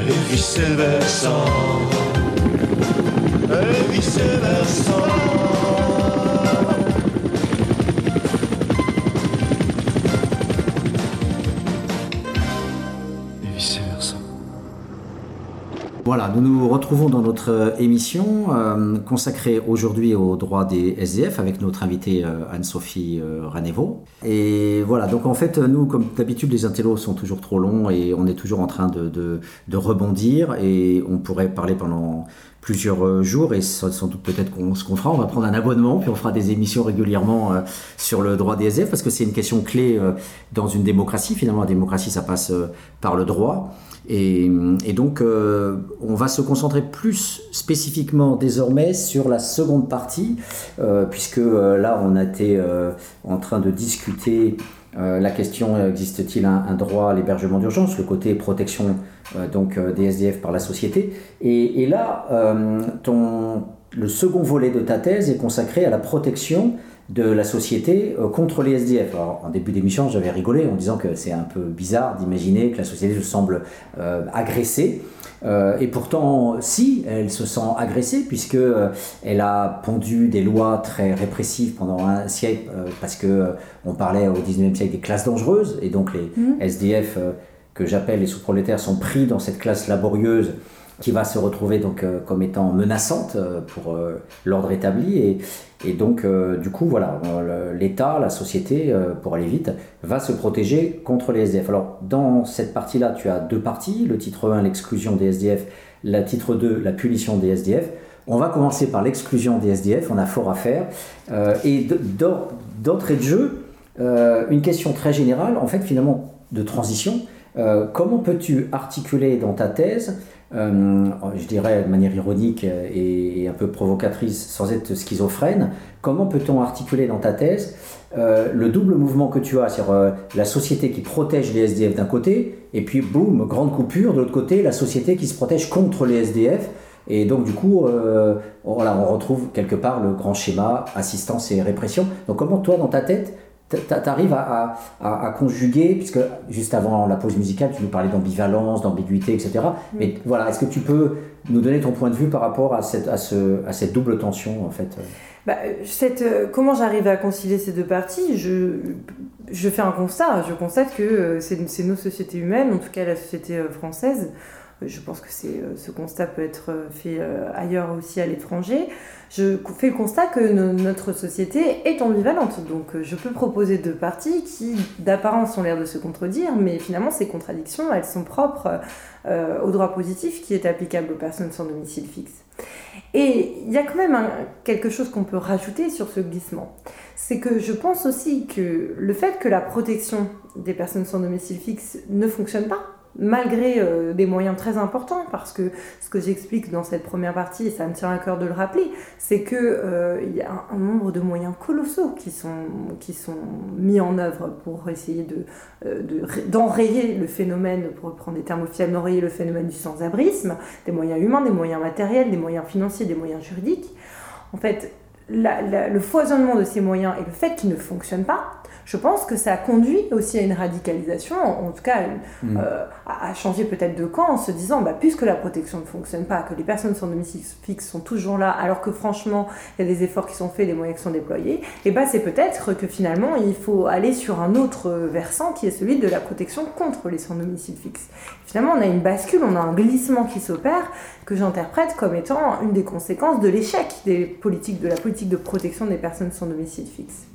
et vice-versa. Et vice-versa Voilà, nous nous retrouvons dans notre euh, émission euh, consacrée aujourd'hui aux droits des SDF avec notre invitée euh, Anne-Sophie Ranévo. Et voilà, donc en fait, nous, comme d'habitude, les intellos sont toujours trop longs et on est toujours en train de, rebondir et on pourrait parler pendant plusieurs jours et sans doute peut-être qu'on ce qu'on on va prendre un abonnement puis on fera des émissions régulièrement sur le droit des SDF parce que c'est une question clé dans une démocratie. Finalement, la démocratie, ça passe par le droit. Et, donc, euh, on va se concentrer plus spécifiquement désormais sur la seconde partie, euh, puisque euh, là, on a été en train de discuter la question existe-t-il un, droit à l'hébergement d'urgence, le côté protection donc des SDF par la société. Et, là, le second volet de ta thèse est consacré à la protection de la société euh, contre les SDF. Alors, en début d'émission, j'avais rigolé en disant que c'est un peu bizarre d'imaginer que la société se semble euh, agressée. Euh, et pourtant, si, elle se sent agressée puisque euh, elle a pondu des lois très répressives pendant un siècle parce que on parlait au 19e siècle des classes dangereuses et donc les SDF euh, que j'appelle les sous-prolétaires sont pris dans cette classe laborieuse qui va se retrouver donc euh, comme étant menaçante euh, pour euh, l'ordre établi et, donc du coup voilà l'État, la société pour aller vite va se protéger contre les SDF. Alors dans cette partie-là tu as deux parties, le titre 1 l'exclusion des SDF, le titre 2 la punition des SDF. On va commencer par l'exclusion des SDF, on a fort à faire et d'entrée de jeu une question très générale en fait finalement de transition. Comment peux-tu articuler dans ta thèse euh, je dirais de manière ironique et, un peu provocatrice, sans être schizophrène, comment peut-on articuler dans ta thèse euh, le double mouvement que tu as, c'est-à-dire euh, la société qui protège les SDF d'un côté, et puis boum, grande coupure, de l'autre côté, la société qui se protège contre les SDF, et donc du coup, on retrouve quelque part le grand schéma assistance et répression. Donc comment toi, dans ta tête, tu arrives à, à- conjuguer, puisque juste avant la pause musicale, tu nous parlais d'ambivalence, d'ambiguïté, etc. Mais voilà, est-ce que tu peux nous donner ton point de vue par rapport à cette, à ce, à cette double tension, en fait bah, cette, euh, comment j'arrive à concilier ces deux parties? Je, je fais un constat. Je constate que euh, c'est nos sociétés humaines, en tout cas la société euh, française. Je pense que ce constat peut être fait ailleurs aussi à l'étranger. Je fais le constat que notre société est ambivalente. Donc je peux proposer deux parties qui d'apparence ont l'air de se contredire, mais finalement ces contradictions, elles sont propres au droit positif qui est applicable aux personnes sans domicile fixe. Et il y a quand même quelque chose qu'on peut rajouter sur ce glissement. C'est que je pense aussi que le fait que la protection des personnes sans domicile fixe ne fonctionne pas, malgré euh, des moyens très importants, parce que ce que j'explique dans cette première partie, et ça me tient à cœur de le rappeler, c'est qu'il euh, y a un, nombre de moyens colossaux qui sont, qui sont mis en œuvre pour essayer euh, d'enrayer de, le phénomène, pour reprendre des termes officiels, d'enrayer le phénomène du sans-abrisme, des moyens humains, des moyens matériels, des moyens financiers, des moyens juridiques. En fait, le foisonnement de ces moyens et le fait qu'ils ne fonctionnent pas, je pense que ça a conduit aussi à une radicalisation, en tout cas mm. euh, à, changer peut-être de camp en se disant, bah, puisque la protection ne fonctionne pas, que les personnes sans domicile fixe sont toujours là, alors que franchement, il y a des efforts qui sont faits, des moyens qui sont déployés, et eh bah, c'est peut-être que finalement, il faut aller sur un autre versant qui est celui de la protection contre les sans domicile fixe. Finalement, on a une bascule, on a un glissement qui s'opère que j'interprète comme étant une des conséquences de l'échec des politiques, de la politique de protection des personnes sans domicile fixe.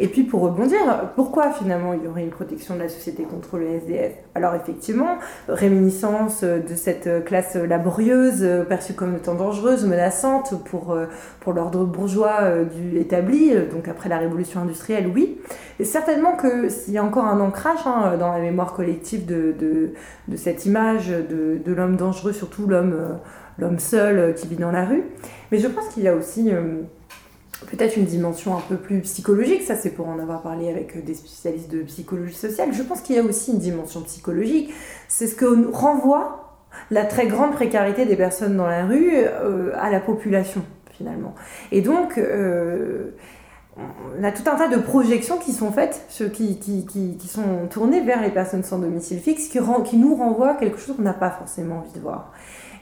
Et puis pour rebondir, pourquoi finalement il y aurait une protection de la société contre le SDF Alors effectivement, réminiscence de cette classe laborieuse perçue comme étant dangereuse, menaçante pour, pour l'ordre bourgeois euh, établi, donc après la révolution industrielle, oui. Certainement qu'il y a encore un ancrage hein, dans la mémoire collective de, de, cette image de, l'homme dangereux, surtout l'homme l'homme seul qui vit dans la rue. Mais je pense qu'il y a aussi... Euh, peut-être une dimension un peu plus psychologique, ça c'est pour en avoir parlé avec euh, des spécialistes de psychologie sociale, je pense qu'il y a aussi une dimension psychologique, c'est ce que renvoie la très grande précarité des personnes dans la rue euh, à la population finalement. Et donc, euh, on a tout un tas de projections qui sont faites, qui, qui, qui, sont tournées vers les personnes sans domicile fixe, qui, qui nous renvoient quelque chose qu'on n'a pas forcément envie de voir.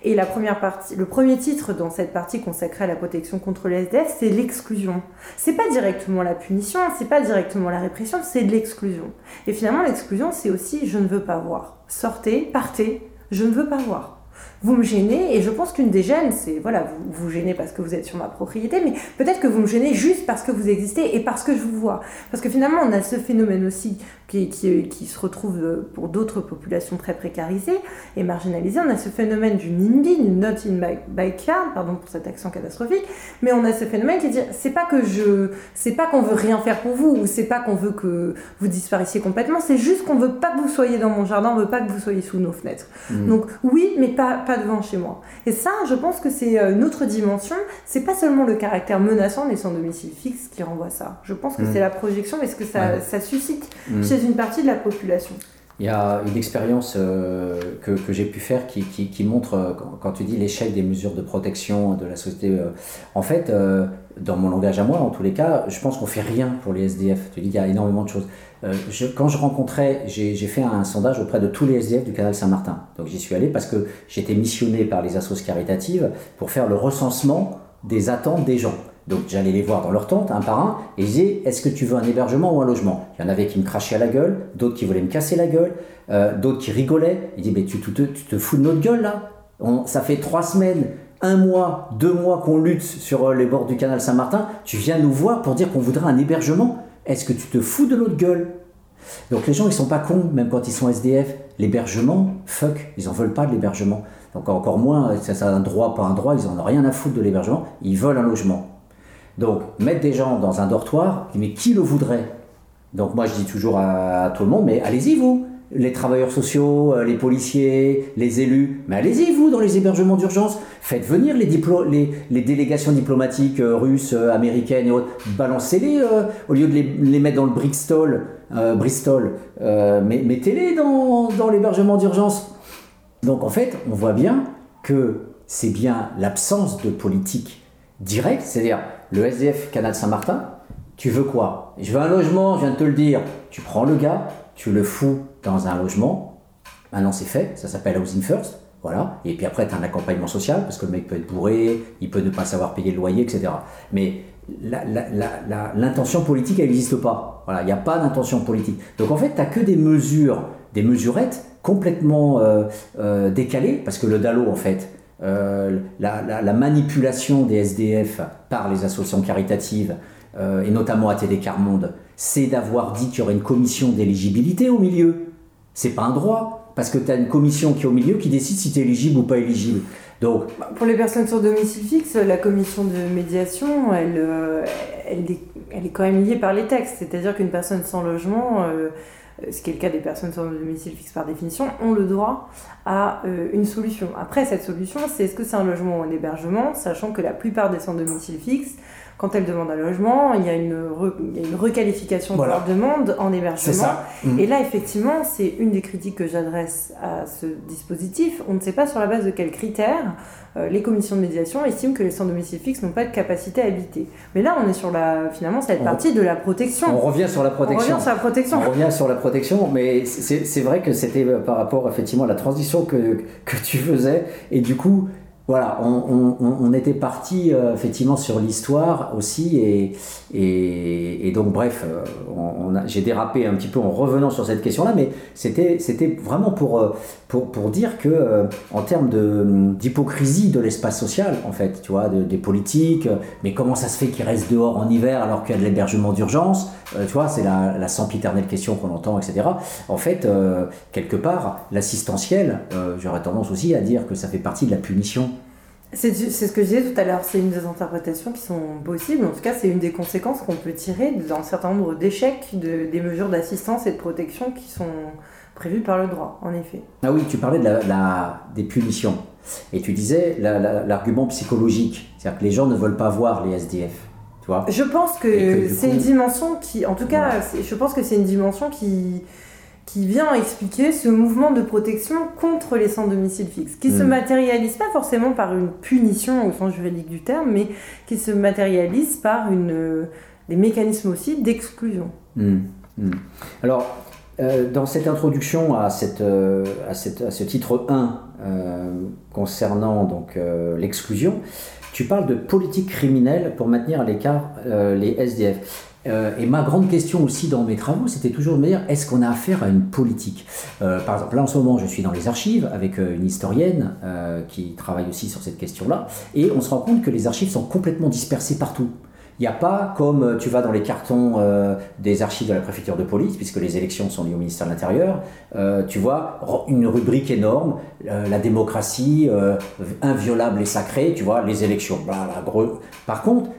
Et la première partie, le premier titre dans cette partie consacrée à la protection contre les SDF, c'est l'exclusion. C'est pas directement la punition, c'est pas directement la répression, c'est l'exclusion. Et finalement, l'exclusion, c'est aussi je ne veux pas voir. Sortez, partez, je ne veux pas voir vous me gênez, et je pense qu'une des gênes, c'est, voilà, vous vous gênez parce que vous êtes sur ma propriété, mais peut-être que vous me gênez juste parce que vous existez et parce que je vous vois. Parce que finalement, on a ce phénomène aussi qui, qui, qui se retrouve euh, pour d'autres populations très précarisées et marginalisées. On a ce phénomène du NIMBY, du Not in my backyard, pardon pour cet accent catastrophique, mais on a ce phénomène qui dit, c'est pas que je, c'est pas qu'on veut rien faire pour vous, ou c'est pas qu'on veut que vous disparaissiez complètement, c'est juste qu'on veut pas que vous soyez dans mon jardin, on veut pas que vous soyez sous nos fenêtres. Mmh. Donc oui, mais pas devant chez moi. Et ça, je pense que c'est euh, une autre dimension. C'est pas seulement le caractère menaçant des sans domicile fixe qui renvoie ça. Je pense que mm. c'est la projection mais ce que ça, ça suscite mm. chez une partie de la population. Il y a une expérience euh, que, j'ai pu faire qui, montre, euh, quand, tu dis l'échec des mesures de protection de la société, en fait, dans mon langage à moi, en tous les cas, je pense qu'on fait rien pour les SDF. Tu dis, il y a énormément de choses. Euh, quand je rencontrais, j'ai fait un sondage auprès de tous les SDF du canal Saint-Martin. Donc j'y suis allé parce que j'étais missionné par les associations caritatives pour faire le recensement des attentes des gens. Donc j'allais les voir dans leur tente, un par un, et je disais, est-ce que tu veux un hébergement ou un logement? Il y en avait qui me crachaient à la gueule, d'autres qui voulaient me casser la gueule, euh, d'autres qui rigolaient. Ils disaient, mais tu, tu, te, tu, te fous de notre gueule là? Ça fait trois semaines, un mois, deux mois qu'on lutte sur euh, les bords du canal Saint-Martin, tu viens nous voir pour dire qu'on voudrait un hébergement est-ce que tu te fous de l'autre gueule? Donc les gens, ils sont pas cons, même quand ils sont SDF. L'hébergement, fuck, ils en veulent pas de l'hébergement. Donc encore moins, c'est un droit, pas un droit, ils en ont rien à foutre de l'hébergement, ils veulent un logement. Donc mettre des gens dans un dortoir, mais qui le voudrait? Donc moi je dis toujours à tout le monde, mais allez-y vous. Les travailleurs sociaux, euh, les policiers, les élus, mais allez-y vous dans les hébergements d'urgence, faites venir les, délégations diplomatiques euh, russes, euh, américaines et autres, balancez-les au lieu de les, mettre dans le Bristol, Bristol mettez-les dans, dans l'hébergement d'urgence. Donc en fait, on voit bien que c'est bien l'absence de politique directe, c'est-à-dire le SDF Canal Saint-Martin, tu veux quoi? Je veux un logement, je viens de te le dire. Tu prends le gars, tu le fous dans un logement. Maintenant, c'est fait, ça s'appelle Housing First. Voilà. Et puis après, tu as un accompagnement social, parce que le mec peut être bourré, il peut ne pas savoir payer le loyer, etc. Mais l'intention politique, elle n'existe pas. Voilà, il n'y a pas d'intention politique. Donc en fait, tu n'as que des mesures, des mesurettes complètement euh, euh, décalées, parce que le DALO, en fait, euh, la, manipulation des SDF par les associations caritatives, et notamment à TD Carmonde, c'est d'avoir dit qu'il y aurait une commission d'éligibilité au milieu. C'est pas un droit, parce que tu as une commission qui est au milieu qui décide si tu es éligible ou pas éligible. Donc, Pour les personnes sur domicile fixe, la commission de médiation, elle, euh, elle, est, quand même liée par les textes. C'est-à-dire qu'une personne sans logement, euh, ce qui est le cas des personnes sans domicile fixe par définition, ont le droit à euh, une solution. Après, cette solution, c'est est-ce que c'est un logement ou un hébergement, sachant que la plupart des sans domicile fixe quand elle demande un logement, il y a une, une requalification de leur demande en hébergement. Mm. Et là, effectivement, c'est une des critiques que j'adresse à ce dispositif. On ne sait pas sur la base de quels critères euh, les commissions de médiation estiment que les sans domicile fixe n'ont pas de capacité à habiter. Mais là, on est sur la, finalement, cette partie de la protection. On revient sur la protection. On revient sur la protection. On revient sur la protection, mais c'est vrai que c'était euh, par rapport effectivement à la transition que, que tu faisais, et du coup, voilà, on, était parti euh, effectivement sur l'histoire aussi, et, donc bref, euh, j'ai dérapé un petit peu en revenant sur cette question-là, mais c'était vraiment pour, euh, pour, dire que en termes d'hypocrisie de, l'espace social, en fait, tu vois, des politiques, mais comment ça se fait qu'ils restent dehors en hiver alors qu'il y a de l'hébergement d'urgence, tu vois, c'est la, la sempiternelle question qu'on entend, etc. En fait, quelque part, l'assistentiel, j'aurais tendance aussi à dire que ça fait partie de la punition. C'est ce que je disais tout à l'heure, c'est une des interprétations qui sont possibles. En tout cas, c'est une des conséquences qu'on peut tirer d'un certain nombre d'échecs de, des mesures d'assistance et de protection qui sont prévues par le droit, en effet. Ah oui, tu parlais de la, des punitions. Et tu disais l'argument psychologique, c'est-à-dire que les gens ne veulent pas voir les SDF. Tu vois je pense que, c'est une dimension qui, en tout cas, je pense que c'est une dimension qui, qui vient expliquer ce mouvement de protection contre les sans domicile fixe, qui ne se hmm. matérialise pas forcément par une punition au sens juridique du terme, mais qui se matérialise par une, des mécanismes aussi d'exclusion. Hmm. Hmm. Alors, euh, dans cette introduction à, cette, euh, à, cette, à, ce titre 1 euh, concernant donc l'exclusion, tu parles de politique criminelle pour maintenir à l'écart les SDF. Euh, et ma grande question aussi dans mes travaux, c'était toujours de me dire, est-ce qu'on a affaire à une politique euh, Par exemple, là en ce moment, je suis dans les archives avec euh, une historienne qui travaille aussi sur cette question-là, et on se rend compte que les archives sont complètement dispersées partout. Il n'y a pas comme tu vas dans les cartons des archives de la préfecture de police, puisque les élections sont liées au ministère de l'Intérieur, tu vois une rubrique énorme, la démocratie inviolable et sacrée, tu vois, les élections. Par contre,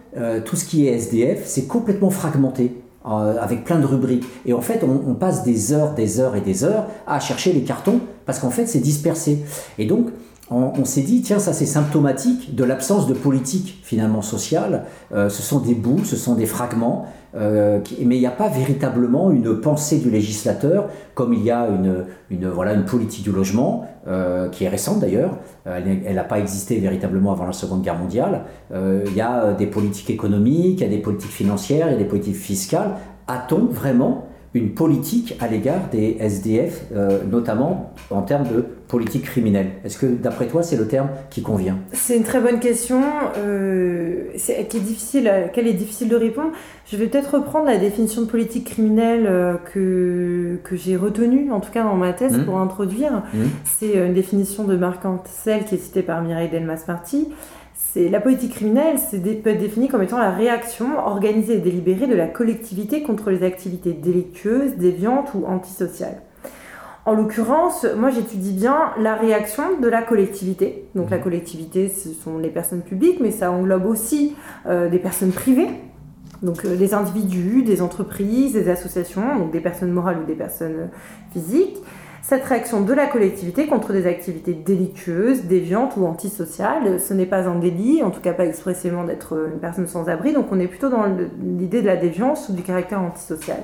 tout ce qui est SDF, c'est complètement fragmenté. avec plein de rubriques. Et en fait, on, on, passe des heures, des heures et des heures à chercher les cartons parce qu'en fait, c'est dispersé. Et donc, on, s'est dit, tiens, ça c'est symptomatique de l'absence de politique finalement sociale. Euh, ce sont des bouts, ce sont des fragments, euh, mais il n'y a pas véritablement une pensée du législateur, comme il y a une, voilà, une politique du logement, euh, qui est récente d'ailleurs, elle n'a pas existé véritablement avant la Seconde Guerre mondiale. il y a des politiques économiques, il y a des politiques financières, il y a des politiques fiscales. A-t-on vraiment une politique à l'égard des SDF, notamment en termes de politique criminelle Est-ce que d'après toi c'est le terme qui convient? C'est une très bonne question euh, qui est difficile, à laquelle est difficile de répondre? Je vais peut-être reprendre la définition de politique criminelle euh, que, que j'ai retenue, en tout cas dans ma thèse, mmh. pour introduire. Mmh. C'est une définition de Marc Ancel qui est citée par Mireille Delmas-Marty. C'est la politique criminelle, c'est peut être définie comme étant la réaction organisée et délibérée de la collectivité contre les activités délictueuses, déviantes ou antisociales. En l'occurrence, moi j'étudie bien la réaction de la collectivité. Donc la mhm. collectivité, ce sont les personnes publiques, mais ça englobe aussi euh, des personnes privées. Donc euh, des individus, des entreprises, des associations, donc des personnes morales ou des personnes euh, physiques. Cette réaction de la collectivité contre des activités délictueuses, déviantes ou antisociales, ce n'est pas un délit, en tout cas pas expressément d'être une personne sans abri, donc on est plutôt dans l'idée de la déviance ou du caractère antisocial.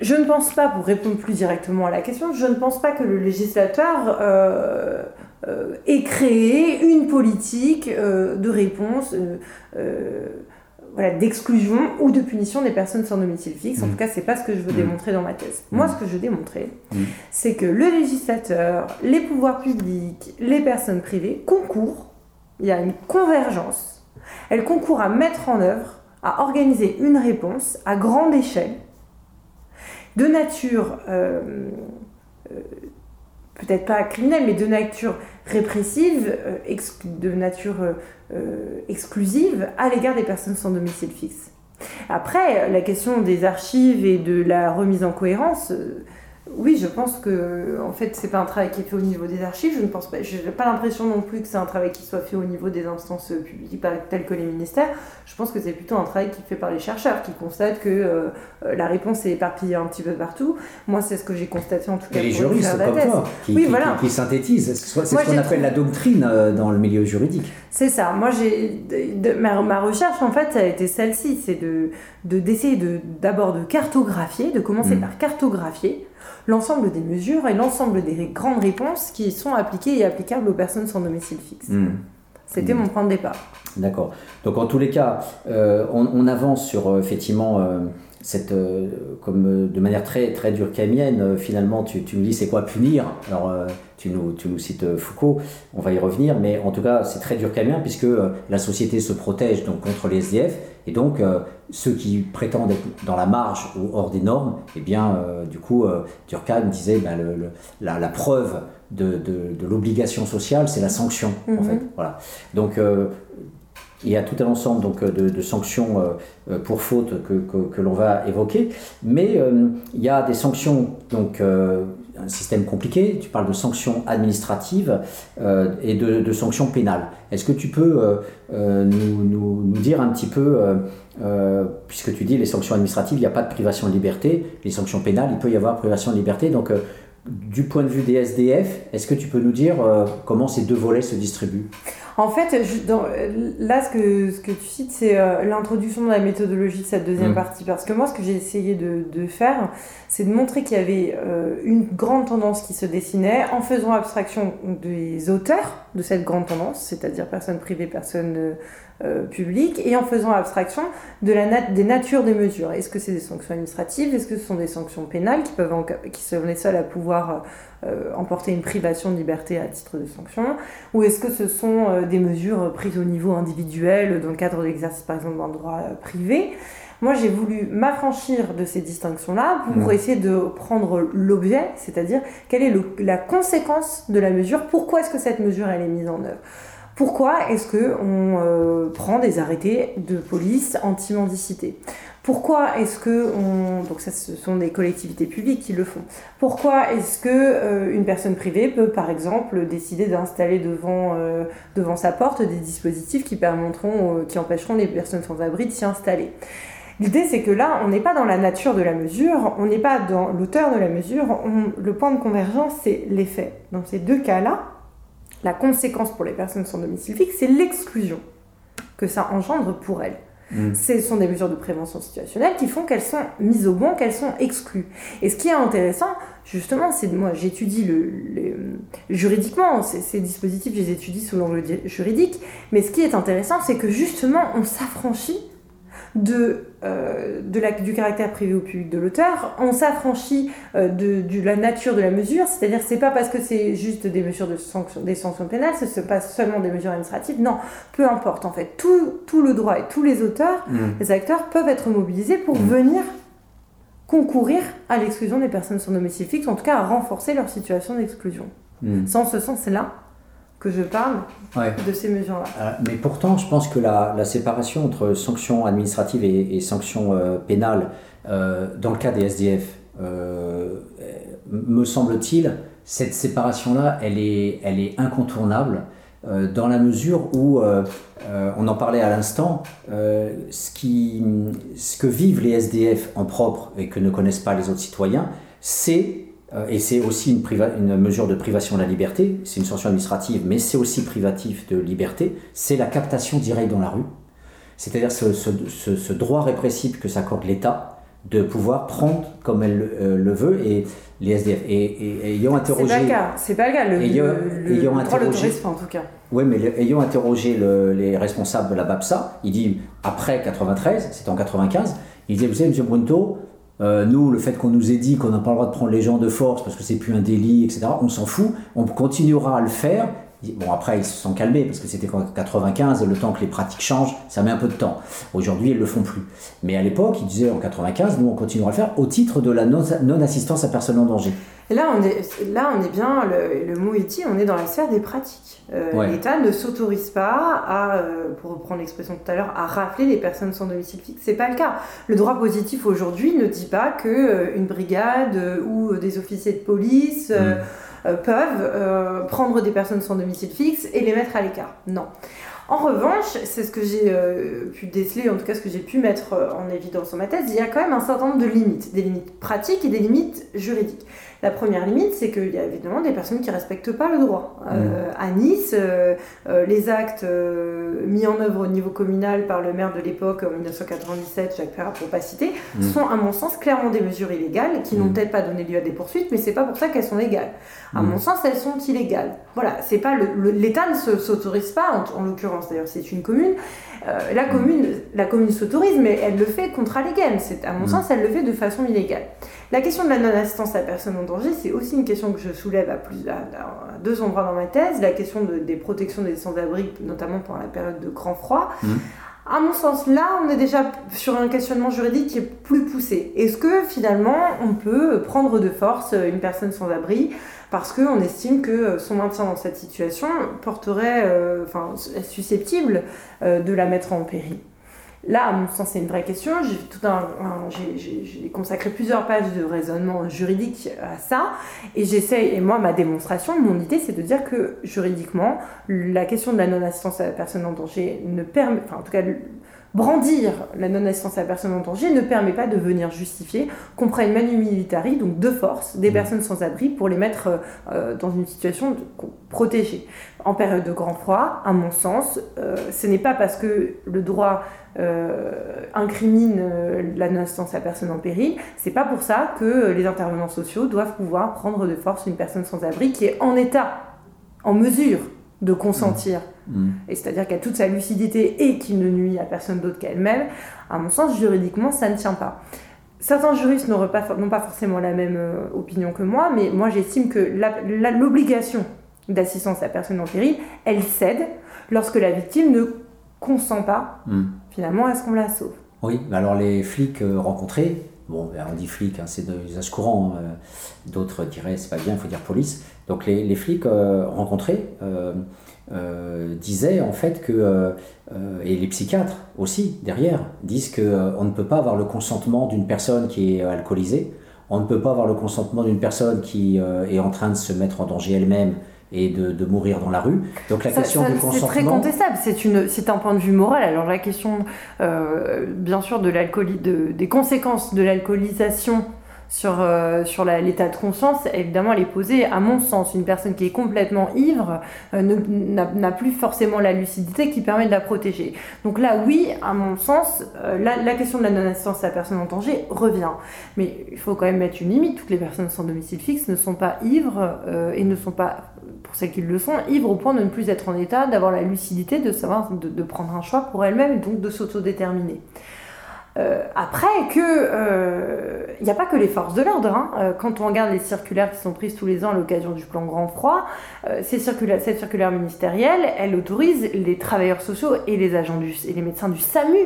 Je ne pense pas, pour répondre plus directement à la question, je ne pense pas que le législateur euh, euh, ait créé une politique euh, de réponse d'exclusion ou de punition des personnes sans domicile fixe. En mmh. tout cas, c'est pas ce que je veux mmh. démontrer dans ma thèse. Moi, mmh. ce que je veux démontrer, c'est que le législateur, les pouvoirs publics, les personnes privées concourent, il y a une convergence, elles concourent à mettre en œuvre à organiser une réponse à grande échelle, de nature, euh, euh, peut-être pas criminelle, mais de nature répressive, euh, de nature exclusive à l'égard des personnes sans domicile fixe. Après, la question des archives et de la remise en cohérence, oui, je pense que en fait, c'est pas un travail qui est fait au niveau des archives. Je ne pense pas. J'ai pas l'impression non plus que c'est un travail qui soit fait au niveau des instances publiques telles que les ministères. Je pense que c'est plutôt un travail qui est fait par les chercheurs, qui constatent que euh, la réponse est éparpillée un petit peu partout. Moi, c'est ce que j'ai constaté en tout cas. Et les juristes comme toi, qui, oui, voilà. qui, synthétisent. C'est ce qu'on appelle la doctrine euh, dans le milieu juridique. C'est ça. Moi, j'ai ma, ma, recherche en fait, ça a été celle-ci, c'est de d'essayer de d'abord de, cartographier, de commencer mmh. par cartographier l'ensemble des mesures et l'ensemble des grandes réponses qui sont appliquées et applicables aux personnes sans domicile fixe. Hmm. C'était hmm. mon point de départ. D'accord. Donc en tous les cas, euh, on, avance sur euh, effectivement euh, cette, comme de manière très très durkheimienne. finalement, tu, tu, nous dis c'est quoi punir? Alors tu nous, tu nous cites Foucault, on va y revenir, mais en tout cas c'est très durkheimien puisque la société se protège donc contre les SDF et donc, euh, ceux qui prétendent être dans la marge ou hors des normes, eh bien, euh, du coup, euh, Durkheim disait ben, le, la, preuve de, de, l'obligation sociale, c'est la sanction, en mhm. fait. Voilà. Donc, il y a tout un ensemble donc, de, de sanctions pour faute que, que, que l'on va évoquer, mais il y a des sanctions donc, un système compliqué. Tu parles de sanctions administratives euh, et de, sanctions pénales. Est-ce que tu peux euh, euh, nous, dire un petit peu, puisque tu dis les sanctions administratives, il n'y a pas de privation de liberté, les sanctions pénales, il peut y avoir privation de liberté. Donc, du point de vue des SDF, est-ce que tu peux nous dire comment ces deux volets se distribuent? En fait, là, ce que, ce que tu cites, c'est euh, l'introduction de la méthodologie de cette deuxième mm. partie. Parce que moi, ce que j'ai essayé de, de faire, c'est de montrer qu'il y avait euh, une grande tendance qui se dessinait en faisant abstraction des auteurs de cette grande tendance, c'est-à-dire personnes privées, personnes euh, publiques, et en faisant abstraction de la des natures des mesures. Est-ce que c'est des sanctions administratives? Est-ce que ce sont des sanctions pénales qui, peuvent qui sont les seules à pouvoir euh, emporter une privation de liberté à titre de sanction? Ou est-ce que ce sont euh, des mesures prises au niveau individuel dans le cadre de l'exercice par exemple d'un droit euh, privé? Moi, j'ai voulu m'affranchir de ces distinctions-là pour essayer de prendre l'objet, c'est-à-dire quelle est la conséquence de la mesure, pourquoi est-ce que cette mesure elle est mise en œuvre? Pourquoi est-ce qu'on prend des arrêtés de police anti-mendicité? Pourquoi est-ce que on donc ça ce sont des collectivités publiques qui le font. Pourquoi est-ce que euh, une personne privée peut par exemple décider d'installer devant euh, devant sa porte des dispositifs qui permettront euh, qui empêcheront les personnes sans abri de s'y installer? L'idée, c'est que là, on n'est pas dans la nature de la mesure, on n'est pas dans l'auteur de la mesure, le point de convergence, c'est l'effet. Dans ces deux cas-là, la conséquence pour les personnes sans domicile fixe, c'est l'exclusion que ça engendre pour elles. Mm. Ce sont des mesures de prévention situationnelle qui font qu'elles sont mises au bon, qu'elles sont exclues. Et ce qui est intéressant, justement, c'est moi j'étudie le, juridiquement ces, dispositifs, je les étudie sous l'angle juridique, mais ce qui est intéressant, c'est que justement on s'affranchit de, euh, de la, du caractère privé ou public de l'auteur, on s'affranchit euh, de, de, la nature de la mesure, c'est-à-dire c'est pas parce que c'est juste des mesures de sanction, des sanctions pénales, ce n'est pas seulement des mesures administratives, non, peu importe en fait, tout, tout le droit et tous les auteurs, mmh. les acteurs peuvent être mobilisés pour mmh. venir concourir à l'exclusion des personnes sans domicile fixe, en tout cas à renforcer leur situation d'exclusion. Mmh. Sans ce sens-là, que je parle de ces mesures-là. Euh, mais pourtant, je pense que la, la séparation entre sanctions administratives et, sanctions euh, pénales, euh, dans le cas des SDF, me semble-t-il, cette séparation-là, elle est, elle est incontournable dans la mesure où, on en parlait à l'instant, ce, qui, ce que vivent les SDF en propre et que ne connaissent pas les autres citoyens, c'est et c'est aussi une, une, mesure de privation de la liberté, c'est une sanction administrative, mais c'est aussi privatif de liberté, c'est la captation directe dans la rue, c'est-à-dire ce, ce, droit répressif que s'accorde l'État de pouvoir prendre comme elle euh, le veut et les SDF. Et, ayant interrogé. C'est pas le cas, c'est pas le cas, le, ayant, le, ayant interrogé, en tout cas. Oui, mais ayant interrogé les responsables de la BAPSA, il dit après 93, c'était en 95, il disait Vous savez, M. Brunto, euh, nous, le fait qu'on nous ait dit qu'on n'a pas le droit de prendre les gens de force parce que c'est plus un délit, etc., on s'en fout. On continuera à le faire Bon, après, ils se sont calmés parce que c'était en 95 et le temps que les pratiques changent, ça met un peu de temps. Aujourd'hui, ils le font plus. Mais à l'époque, ils disaient en 95, nous, on continuera à le faire au titre de la non-assistance à personne en danger. Et là, on est, là, on est bien, le, mot est dit, on est dans la sphère des pratiques. Euh, L'État ne s'autorise pas à, euh, pour reprendre l'expression tout à l'heure, à rafler les personnes sans domicile fixe. C'est pas le cas. Le droit positif aujourd'hui ne dit pas que euh, une brigade ou des officiers de police mm. Peuvent prendre des personnes sans domicile fixe et les mettre à l'écart. Non. En revanche, c'est ce que j'ai pu déceler, en tout cas ce que j'ai pu mettre en évidence dans ma thèse, il y a quand même un certain nombre de limites, des limites pratiques et des limites juridiques. La première limite, c'est qu'il y a évidemment des personnes qui ne respectent pas le droit. Euh, mm. à Nice, euh, euh, les actes mis en œuvre au niveau communal par le maire de l'époque en 1997, Jacques Perrat pour pas citer, mm. sont à mon sens clairement des mesures illégales qui n'ont mm. peut-être pas donné lieu à des poursuites, mais c'est pas pour ça qu'elles sont légales. À mon sens, elles sont illégales. Voilà, c'est pas l'État ne s'autorise pas, en, l'occurrence d'ailleurs, c'est une commune. La commune, la commune s'autorise, mais elle le fait contre alléguem. À mon sens, elle le fait de façon illégale. La question de la non-assistance à personne en danger, c'est aussi une question que je soulève à, plus, à, deux endroits dans ma thèse. La question des protections des sans-abri, notamment pendant la période de grand froid. Mmh. À mon sens, là, on est déjà sur un questionnement juridique qui est plus poussé. Est-ce que finalement, on peut prendre de force une personne sans abri parce qu'on estime que son maintien dans cette situation porterait, euh, enfin, susceptible euh, de la mettre en péril Là, à mon sens, c'est une vraie question. J'ai tout j'ai consacré plusieurs pages de raisonnement juridique à ça, et j'essaie. Et moi, ma démonstration, mon idée, c'est de dire que juridiquement, la question de la non-assistance à la personne en danger ne permet, enfin, en tout cas, brandir la non-assistance à la personne en danger ne permet pas de venir justifier qu'on prenne manu militari, donc de force, des mmh. personnes sans abri pour les mettre euh, dans une situation protégée. En période de grand froid, à mon sens, euh, ce n'est pas parce que le droit euh, incrimine la non-assistance à la personne en péril, c'est pas pour ça que les intervenants sociaux doivent pouvoir prendre de force une personne sans abri qui est en état, en mesure de consentir. Mm. Et c'est-à-dire qu'elle a toute sa lucidité et qu'il ne nuit à personne d'autre qu'à elle-même, à mon sens, juridiquement, ça ne tient pas. Certains juristes n'ont pas, pas, forcément la même euh, opinion que moi, mais moi j'estime que l'obligation d'assistance à personne en péril, elle cède lorsque la victime ne consent pas mm. finalement à ce qu'on la sauve. Oui, alors les flics euh, rencontrés, bon, ben, on dit flics, hein, c'est de l'usage courant, euh, d'autres diraient c'est pas bien, il faut dire police. Donc les, les flics rencontrés euh, disait en fait que, euh, euh, et les psychiatres aussi derrière, disent qu'on ne peut pas avoir le consentement d'une personne qui est alcoolisée, on ne peut pas avoir le consentement d'une personne qui est en train de se mettre en danger elle-même et de, de, mourir dans la rue. Donc la question du consentement... C'est très contestable, c'est un point de vue moral. Alors la question, bien sûr, de de, des conséquences de l'alcoolisation sur, euh, sur l'état de conscience, évidemment, elle est posée, à mon sens, une personne qui est complètement ivre euh, n'a plus forcément la lucidité qui permet de la protéger. Donc là, oui, à mon sens, euh, la, question de la non-assistance à la personne en danger revient. Mais il faut quand même mettre une limite. Toutes les personnes sans domicile fixe ne sont pas ivres et ne sont pas, pour celles qui le sont, ivres au point de ne plus être en état d'avoir la lucidité de savoir, de, de prendre un choix pour elles-mêmes et donc de s'autodéterminer. Euh, après que il euh, n'y a pas que les forces de l'ordre. Hein. Euh, quand on regarde les circulaires qui sont prises tous les ans à l'occasion du plan Grand Froid, ces circulaires, cette circulaire ministérielle, elle autorise les travailleurs sociaux et les agents du, et les médecins du SAMU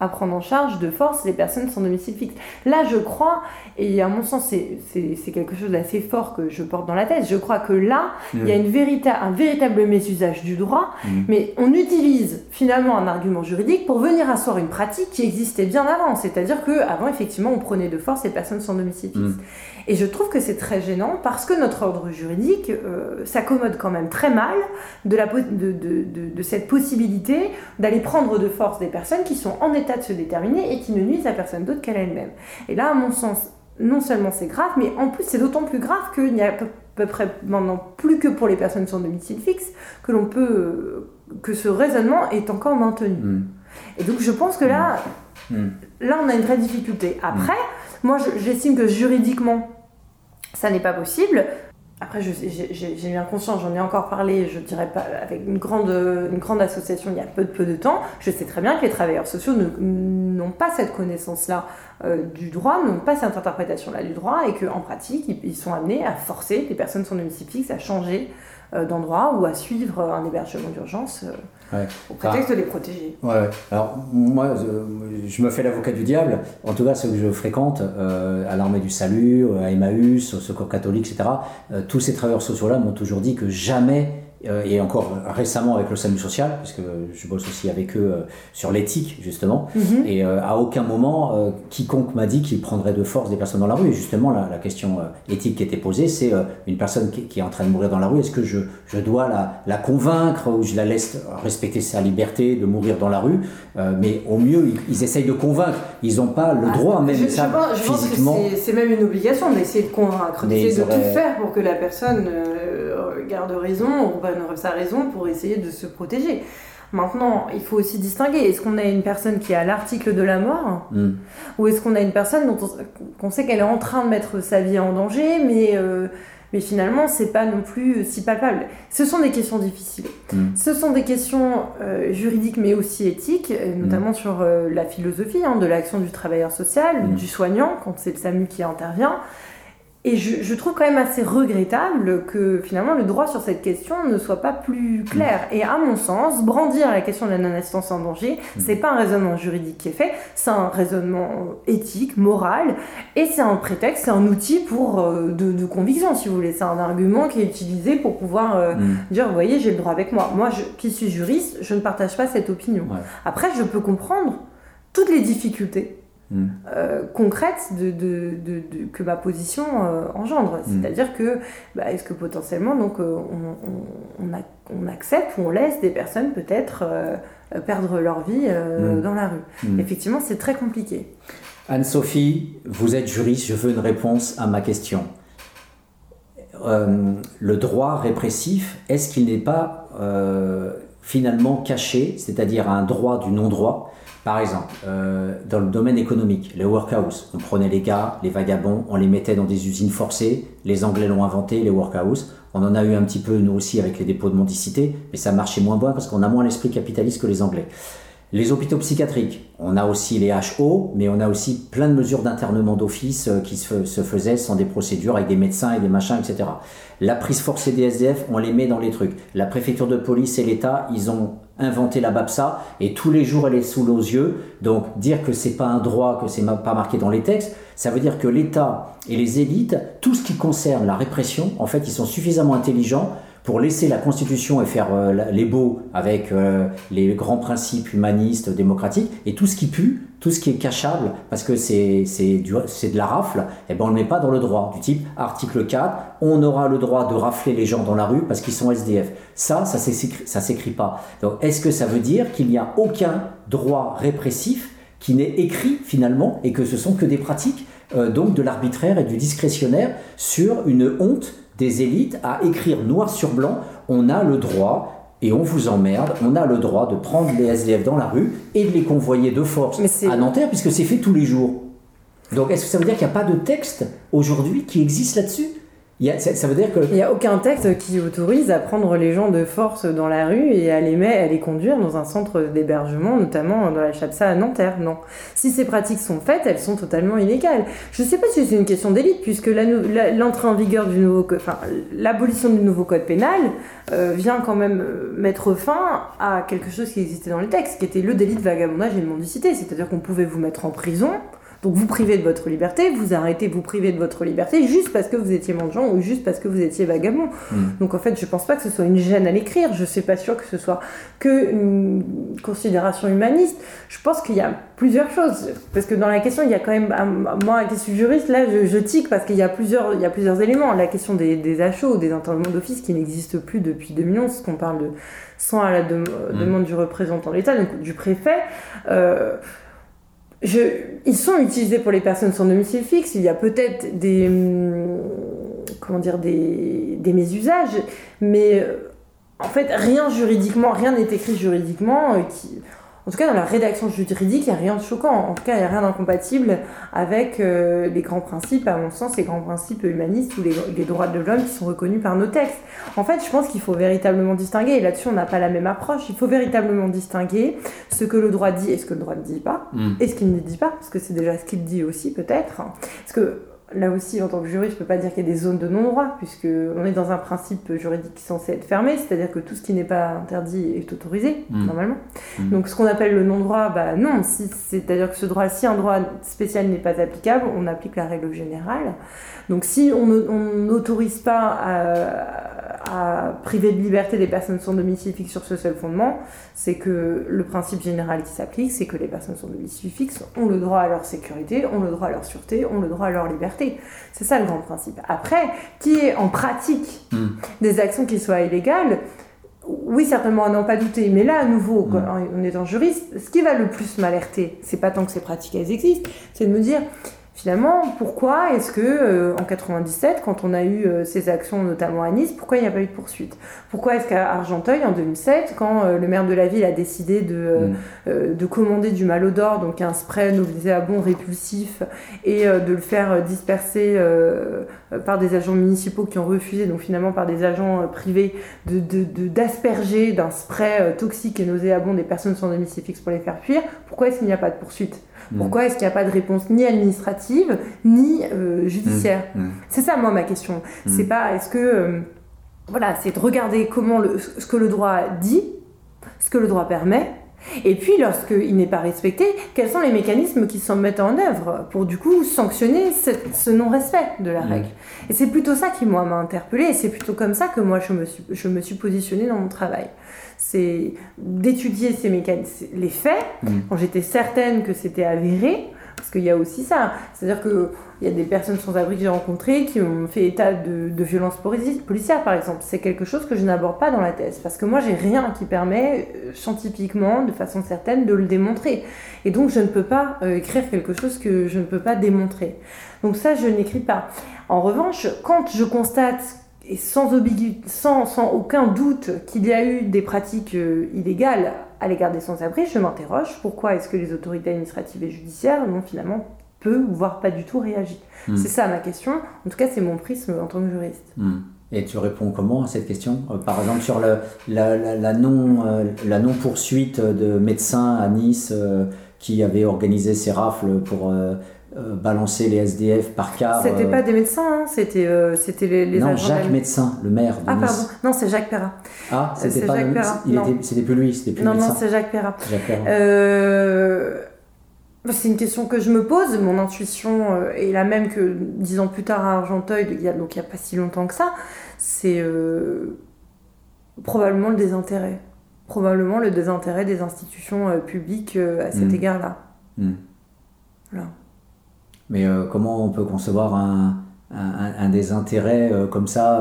à prendre en charge de force les personnes sans domicile fixe. Là, je crois, et à mon sens, c'est quelque chose d'assez fort que je porte dans la thèse, je crois que là, il y a une un véritable mésusage du droit, mm. mais on utilise finalement un argument juridique pour venir asseoir une pratique qui existait bien avant, c'est-à-dire qu'avant, effectivement, on prenait de force les personnes sans domicile fixe. Mm. Et je trouve que c'est très gênant parce que notre ordre juridique euh, s'accommode quand même très mal de, la, de, de, de cette possibilité d'aller prendre de force des personnes qui sont en état de se déterminer et qui ne nuisent à personne d'autre qu'à elle-même. Et là, à mon sens, non seulement c'est grave, mais en plus c'est d'autant plus grave qu'il n'y a à peu, près maintenant plus que pour les personnes sans domicile fixe que l'on peut que ce raisonnement est encore maintenu. Mm. Et donc je pense que là, mm. là on a une vraie difficulté. Après, mm. moi j'estime que juridiquement ça n'est pas possible. Après, j'ai bien conscience, j'en ai encore parlé, je dirais pas, avec une grande, association il y a peu de, temps. Je sais très bien que les travailleurs sociaux n'ont pas cette connaissance-là euh, du droit, n'ont pas cette interprétation-là du droit, et qu'en pratique, ils, sont amenés à forcer les personnes sans domicile fixe à changer d'endroits ou à suivre un hébergement d'urgence au prétexte de les protéger. Ouais, alors moi, je me fais l'avocat du diable. En tout cas, ceux que je fréquente, à l'armée du salut, à Emmaüs, au secours catholique, etc., tous ces travailleurs sociaux-là m'ont toujours dit que jamais euh, et encore récemment avec le SAMU social, parce que je bosse aussi avec eux euh, sur l'éthique, justement. Mhm. Et euh, à aucun moment, quiconque m'a dit qu'il prendrait de force des personnes dans la rue. Et justement, la, la question éthique qui était posée, c'est une personne qui, est en train de mourir dans la rue, est-ce que je, je dois la, la, convaincre ou je la laisse respecter sa liberté de mourir dans la rue? Mais au mieux, ils, essayent de convaincre. Ils n'ont pas le ah, droit, même je, ça, je pense, physiquement. que c'est même une obligation d'essayer de convaincre, d'essayer de tout faire pour que la personne garde raison ou prenne sa raison pour essayer de se protéger. Maintenant, il faut aussi distinguer. Est-ce qu'on a une personne qui est à l'article de la mort hmm. Ou est-ce qu'on a une personne dont on, sait qu'elle est en train de mettre sa vie en danger, mais, euh, mais finalement, c'est pas non plus si palpable Ce sont des questions difficiles. Hmm. Ce sont des questions euh, juridiques, mais aussi éthiques, hmm. notamment sur euh, la philosophie hein, de l'action du travailleur social, du soignant, quand c'est le SAMU qui intervient. Et je, trouve quand même assez regrettable que finalement le droit sur cette question ne soit pas plus clair. Et à mon sens, brandir la question de la non-assistance en danger, mm. c'est pas un raisonnement juridique qui est fait, c'est un raisonnement éthique, moral, et c'est un prétexte, c'est un outil pour euh, de, conviction, si vous voulez. C'est un argument qui est utilisé pour pouvoir euh, mm. dire, vous voyez, j'ai le droit avec moi. Moi, je, qui suis juriste, je ne partage pas cette opinion. Après, je peux comprendre toutes les difficultés euh, concrète de, de, de, que ma position euh, engendre. Mm. C'est-à-dire que, bah, est-ce que potentiellement, donc, euh, on, on, on, accepte ou on laisse des personnes peut-être perdre leur vie mm. dans la rue mm. Effectivement, c'est très compliqué. Anne-Sophie, vous êtes juriste, je veux une réponse à ma question. le droit répressif, est-ce qu'il n'est pas finalement caché, c'est-à-dire un droit du non-droit? Par exemple, euh, dans le domaine économique, les workhouse, on prenait les gars, les vagabonds, on les mettait dans des usines forcées. Les Anglais l'ont inventé, les workhouse. On en a eu un petit peu nous aussi avec les dépôts de mendicité, mais ça marchait moins bien parce qu'on a moins l'esprit capitaliste que les Anglais. Les hôpitaux psychiatriques, on a aussi les HO, mais on a aussi plein de mesures d'internement d'office euh, qui se, faisaient sans des procédures avec des médecins et des machins, etc. La prise forcée des SDF, on les met dans les trucs. La préfecture de police et l'État, ils ont inventé la BAPSA et tous les jours elle est sous nos yeux. Donc dire que c'est pas un droit, que c'est pas marqué dans les textes, ça veut dire que l'État et les élites, tout ce qui concerne la répression, en fait, ils sont suffisamment intelligents pour laisser la Constitution et faire euh, les beaux avec euh, les grands principes humanistes, démocratiques, et tout ce qui pue, tout ce qui est cachable, parce que c'est de la rafle, et eh ben on ne met pas dans le droit. Du type, article 4, on aura le droit de rafler les gens dans la rue parce qu'ils sont SDF. Ça, ça ne s'écrit pas. Donc est-ce que ça veut dire qu'il n'y a aucun droit répressif qui n'est écrit finalement et que ce sont que des pratiques euh, donc de l'arbitraire et du discrétionnaire sur une honte des élites à écrire noir sur blanc on a le droit et on vous emmerde, on a le droit de prendre les SDF dans la rue et de les convoyer de force à Nanterre puisque c'est fait tous les jours. Donc est-ce que ça veut dire qu'il n'y a pas de texte aujourd'hui qui existe là-dessus? Il n'y a aucun texte qui autorise à prendre les gens de force dans la rue et à les, à les conduire dans un centre d'hébergement, notamment dans la Chapsa à Nanterre. Non. Si ces pratiques sont faites, elles sont totalement illégales. Je ne sais pas si c'est une question d'élite, puisque l'entrée en vigueur du nouveau enfin, l'abolition du nouveau code pénal euh, vient quand même euh, mettre fin à quelque chose qui existait dans le texte, qui était le délit de vagabondage et de mendicité. C'est-à-dire qu'on pouvait vous mettre en prison donc vous privez de votre liberté, vous arrêtez vous privez de votre liberté juste parce que vous étiez mendiant ou juste parce que vous étiez vagabond. Hmm. Donc en fait, je pense pas que ce soit une gêne à l'écrire. Je suis pas sûre que ce soit que une considération humaniste. Je pense qu'il y a plusieurs choses parce que dans la question, il y a quand même moi qui suis juriste là, je, tique parce qu'il y a plusieurs il y a plusieurs éléments. La question des, des achats des internements d'office qui n'existent plus depuis 2011, parce qu'on parle de sans à la hmm. demande du représentant de l'État, donc du préfet. Euh, ils sont utilisés pour les personnes sans domicile fixe. Il y a peut-être des, hum, comment dire, des, des mésusages, mais euh, en fait, rien juridiquement, rien n'est écrit juridiquement euh, qui, en tout cas, dans la rédaction juridique, il n'y a rien de choquant. En tout cas, il n'y a rien d'incompatible avec euh, les grands principes, à mon sens, les grands principes humanistes ou les, droits de l'homme qui sont reconnus par nos textes. En fait, je pense qu'il faut véritablement distinguer, et là-dessus, on n'a pas la même approche, il faut véritablement distinguer ce que le droit dit et ce que le droit ne dit pas, mm. et ce qu'il ne dit pas, parce que c'est déjà ce qu'il dit aussi, peut-être. Parce que là aussi, en tant que juriste, je ne peux pas dire qu'il y a des zones de non-droit, puisque on est dans un principe juridique censé être fermé, c'est-à-dire que tout ce qui n'est pas interdit est autorisé, Mm. normalement. Mm. Donc ce qu'on appelle le non-droit, bah non, si, c'est-à-dire que ce droit, si un droit spécial n'est pas applicable, on applique la règle générale. Donc si on n'autorise pas à, à priver de liberté des personnes sans domicile fixe sur ce seul fondement, c'est que le principe général qui s'applique, c'est que les personnes sans domicile fixe ont le droit à leur sécurité, ont le droit à leur sûreté, ont le droit à leur liberté. C'est ça le grand principe. Après, qui est en pratique Mm. des actions qui soient illégales, oui, certainement, à n'en pas douter. Mais là, à nouveau, Mm. quand on est en juriste, ce qui va le plus m'alerter, c'est pas tant que ces pratiques elles existent, c'est de me dire, finalement, pourquoi est-ce que euh, en 97, quand on a eu euh, ces actions, notamment à Nice, pourquoi il n'y a pas eu de poursuite? Pourquoi est-ce qu'à Argenteuil, en 2007, quand euh, le maire de la ville a décidé de, euh, Mm. de commander du malodore, donc un spray nauséabond répulsif, et euh, de le faire disperser par des agents municipaux qui ont refusé, donc finalement par des agents privés, de- de- de- d'asperger d'un spray toxique et nauséabond des personnes sans domicile fixe pour les faire fuir, pourquoi est-ce qu'il n'y a pas de poursuite? Pourquoi est-ce qu'il n'y a pas de réponse ni administrative, ni euh, judiciaire Mm. c'est ça, moi, ma question. Mm. C'est pas, est-ce que. euh, voilà, c'est de regarder comment le, ce que le droit dit, ce que le droit permet, et puis, lorsqu'il n'est pas respecté, quels sont les mécanismes qui sont mettent en œuvre pour, du coup, sanctionner ce, ce non-respect de la Mm. règle? Et c'est plutôt ça qui, moi, m'a interpellée, et c'est plutôt comme ça que moi, je me suis, je me suis positionnée dans mon travail. C'est d'étudier ces mécanismes, les faits, Mm. quand j'étais certaine que c'était avéré, parce qu'il y a aussi ça. C'est-à-dire qu'il y a des personnes sans abri que j'ai rencontrées qui ont fait état de, de violences polici- policières, par exemple. C'est quelque chose que je n'aborde pas dans la thèse, parce que moi, j'ai rien qui permet euh, scientifiquement, de façon certaine, de le démontrer. Et donc, je ne peux pas euh, écrire quelque chose que je ne peux pas démontrer. Donc ça, je n'écris pas. En revanche, quand je constate et sans, sans, sans aucun doute qu'il y a eu des pratiques euh, illégales à l'égard des sans-abri, je m'interroge pourquoi est-ce que les autorités administratives et judiciaires n'ont finalement peu, voire pas du tout réagi? Mm. C'est ça ma question. En tout cas, c'est mon prisme en tant que juriste. Hmm. Et tu réponds comment à cette question? Euh, Par exemple, sur le, la, la, la euh, non-poursuite de médecins à Nice euh, qui avaient organisé ces rafles pour euh, balancer les SDF par car. C'était euh, pas des médecins, hein, c'était euh, c'était les, les non, Jacques Médecin, le maire de Ah Nice. pardon, non c'est Jacques Perrin. Ah, c'était pas Jacques le- Perrin, il non. était- C'était plus lui, c'était plus Non le non médecin. c'est Jacques Perrin. Jacques Perrin. Euh, C'est une question que je me pose. Mon intuition est la même que dix ans plus tard à Argenteuil, il y a, donc il n'y a pas si longtemps que ça. C'est probablement le désintérêt. Probablement le désintérêt des institutions publiques à cet Mm. égard-là. Hmm. Voilà. Mais euh, comment on peut concevoir un, un, un- un désintérêt euh, comme ça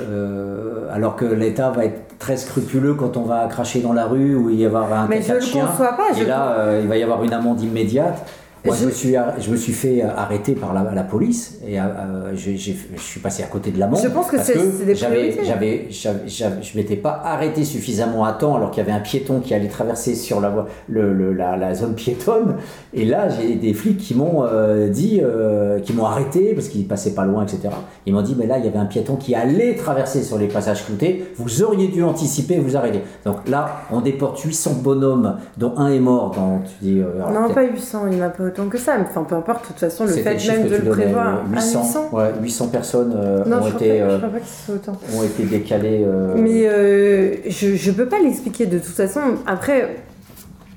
euh, alors que l'État va être très scrupuleux quand on va cracher dans la rue ou il va y avoir un Mais je caca ne de le chien conçois pas. et je- là il va y avoir une amende immédiate. Moi, je, Je- me suis, je me suis fait arrêter par la, la police et euh, j'ai- j'ai- je suis passé à côté de l'amende. Je pense que c'est- des j'avais, priorités. j'avais, je m'étais pas arrêté suffisamment à temps alors qu'il y avait un piéton qui allait traverser sur la, voie- le, le- la, la zone piétonne. Et là, j'ai des flics qui m'ont euh, dit, euh, qui m'ont arrêté parce qu'ils passaient pas loin, etc. Ils m'ont dit, mais là, il y avait un piéton qui allait traverser sur les passages cloutés. Vous auriez dû anticiper et vous arrêter. Donc là, on déporte 800 bonhommes, dont un est mort. Dans, tu dis, euh, Non, pas 800, il n'y en a pas autant que ça. Mais, Enfin, peu importe, de toute façon, le fait même de le prévoir. euh, à 800, 800 ouais, 800 personnes euh, Non, ont, je crois, été, pas, je euh, crois pas que ce soit autant. ont été décalés. euh, Mais euh, je, je peux pas l'expliquer de toute façon. Après,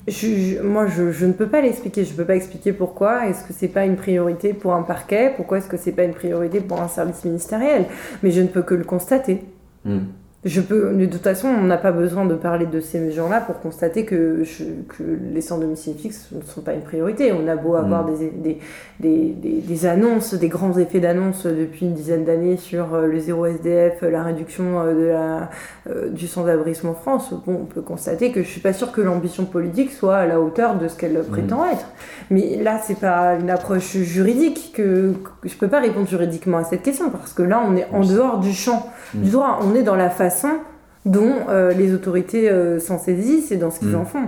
je, je- moi, je, je ne peux pas l'expliquer. Je peux pas expliquer pourquoi. Est-ce que c'est pas une priorité pour un parquet Pourquoi est-ce que c'est pas une priorité pour un service ministériel Mais je ne peux que le constater. hmm. Je peux, de toute façon, on n'a pas besoin de parler de ces gens-là pour constater que, je- que les sans domicile fixe ne sont pas une priorité. On a beau avoir Mm. des, des, des, des- des annonces, des grands effets d'annonce depuis une dizaine d'années sur euh, le zéro SDF, la réduction euh, de la, euh, du sans-abrisme en France. Bon, on peut constater que je suis pas sûre que l'ambition politique soit à la hauteur de ce qu'elle prétend être. Mais là, c'est pas une approche juridique que, que je peux pas répondre juridiquement à cette question parce que là, on est en dehors du champ Mm. du droit. On est dans la façon dont euh, les autorités euh, s'en saisissent et dans ce qu'ils Mm. en font.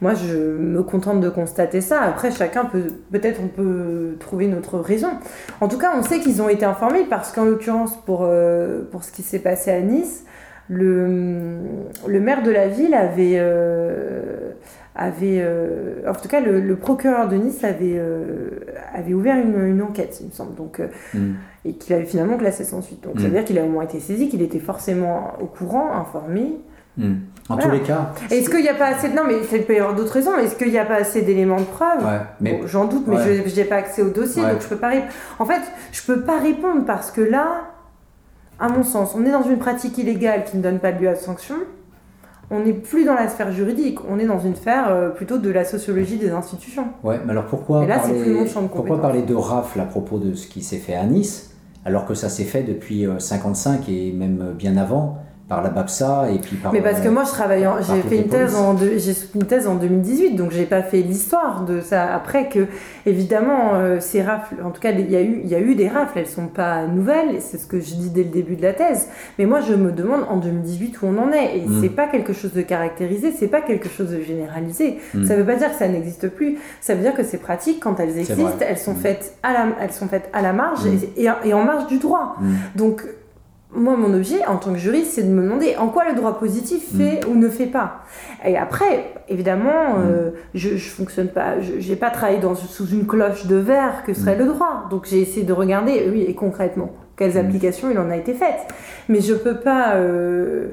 Moi, je me contente de constater ça. Après, chacun peut, peut-être on peut trouver une autre raison. En tout cas, on sait qu'ils ont été informés parce qu'en l'occurrence, pour, euh, pour ce qui s'est passé à Nice, le, le maire de la ville avait, avait euh, en tout cas, le, le procureur de Nice avait, euh, avait ouvert une, enquête, il me semble, donc, mm. et qu'il avait finalement classé sans suite. Donc ça veut dire qu'il a au moins été saisi, qu'il était forcément au courant, informé. En tous les cas. Est-ce qu'il n'y a pas assez de... Non, mais il peut y avoir d'autres raisons. Est-ce qu'il n'y a pas assez d'éléments de preuve? Mais... J'en doute, mais je n'ai pas accès au dossier, donc je peux pas répondre. En fait, je peux pas répondre parce que là, à mon sens, on est dans une pratique illégale qui ne donne pas lieu à sanction. On n'est plus dans la sphère juridique, on est dans une sphère euh, plutôt de la sociologie des institutions. Ouais, mais alors pourquoi, parler, pourquoi parler de rafle à propos de ce qui s'est fait à Nice, alors que ça s'est fait depuis 55 euh, et même bien avant par la BAPSA et puis par. Mais parce que moi, je travaille, j'ai fait une thèse en, j'ai une thèse en 2018, donc j'ai pas fait l'histoire de ça. Après que, évidemment, euh, ces rafles, en tout cas, il y a eu, il y a eu des rafles, elles sont pas nouvelles, c'est ce que je dis dès le début de la thèse. Mais moi, je me demande en 2018 où on en est, et mm. c'est pas quelque chose de caractérisé, c'est pas quelque chose de généralisé. Mm. Ça veut pas dire que ça n'existe plus. Ça veut dire que ces pratiques, quand elles existent, elles sont mm. faites à la, elles sont faites à la marge et, et, en marge du droit. Donc moi, mon objet en tant que juriste, c'est de me demander en quoi le droit positif mm. fait ou ne fait pas. Et après, évidemment, mm. euh, je, fonctionne pas, je n'ai pas travaillé dans, sous une cloche de verre que serait mm. le droit. Donc j'ai essayé de regarder, oui, et concrètement, quelles applications il en a été faites. Mais je peux pas. Euh,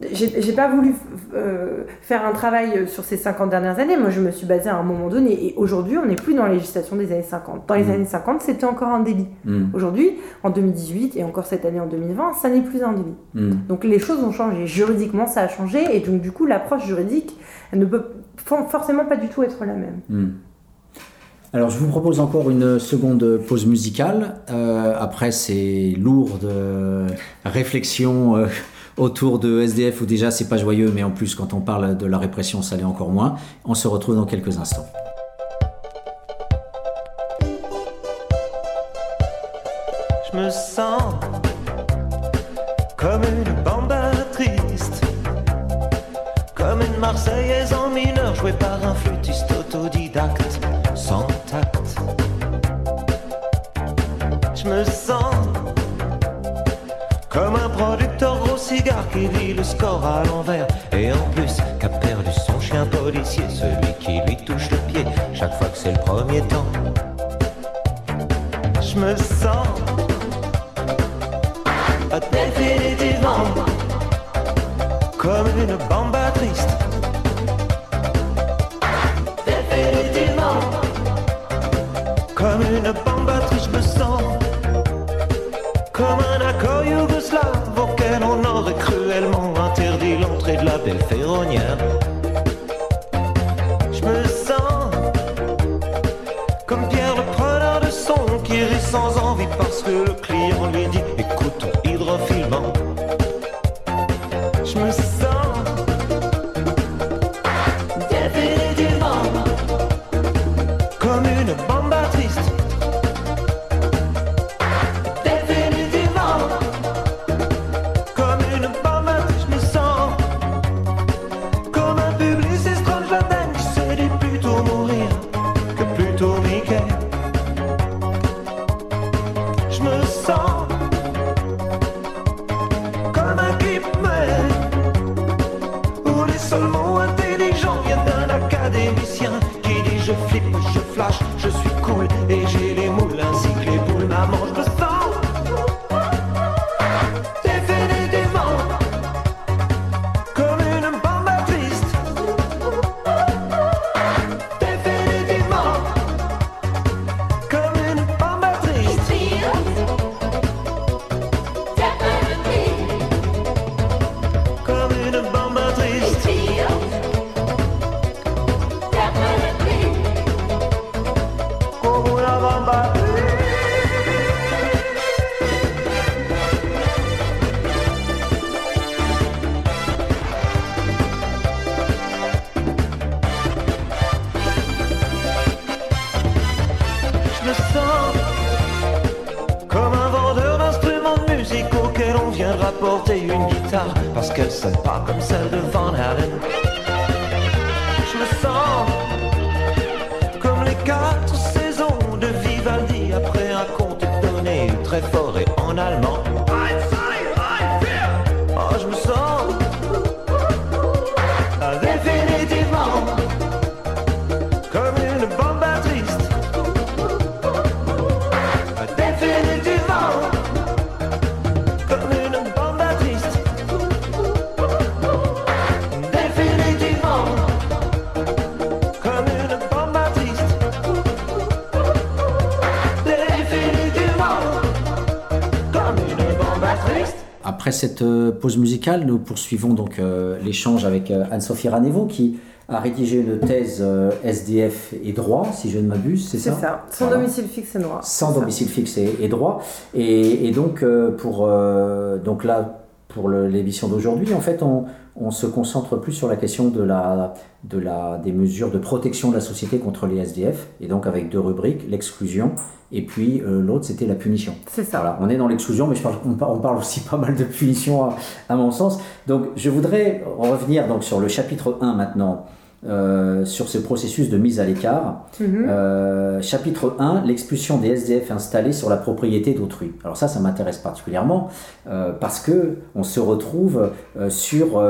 j'ai pas voulu euh, faire un travail sur ces 50 dernières années. Moi, je me suis basée à un moment donné. Et aujourd'hui, on n'est plus dans la législation des années 50. Dans les mm. années 50, c'était encore un délit. Mm. Aujourd'hui, en 2018 et encore cette année en 2020, ça n'est plus un délit. Mm. Donc les choses ont changé. Juridiquement, ça a changé. Et donc, du coup, l'approche juridique, elle ne peut forcément pas du tout être la même. Alors, je vous propose encore une seconde pause musicale. Euh, après ces lourdes réflexions. Euh, autour de SDF où déjà c'est pas joyeux, mais en plus quand on parle de la répression, ça l'est encore moins. On se retrouve dans quelques instants. Je me sens comme une bamba triste, comme une Marseillaise en mineur jouée par un flûtiste autodidacte, sans tact. Je me sens cigare qui vit le score à l'envers. Et en plus, qu'a perdu son chien policier, celui qui lui touche le pied chaque fois que c'est le premier temps. Je me sens définitivement comme une bamba triste. Je me sens comme Pierre le preneur de son qui rit sans envie parce que le Je me sens comme un vendeur d'instruments de musique auquel on vient rapporter une guitare parce qu'elle sonne pas comme celle de Van Halen. Cette euh, pause musicale, nous poursuivons donc euh, l'échange avec euh, Anne-Sophie Ranevo qui a rédigé une thèse SDF et droit, si je ne m'abuse, c'est ça? C'est ça, sans domicile fixe et droit. Sans domicile fixe et, droit. Et, donc, pour, donc là, pour l'émission d'aujourd'hui, en fait, on, on se concentre plus sur la question de la, de la, des mesures de protection de la société contre les SDF, et donc avec deux rubriques, l'exclusion, et puis euh, l'autre c'était la punition. C'est ça. Voilà, on est dans l'exclusion, mais je parle, on, parle, aussi pas mal de punition à, mon sens. Donc je voudrais revenir donc, sur le chapitre 1 maintenant. Euh, sur ce processus de mise à l'écart. Mhm. Euh, chapitre 1, l'expulsion des SDF installés sur la propriété d'autrui. Alors ça, ça m'intéresse particulièrement euh, parce que on se retrouve sur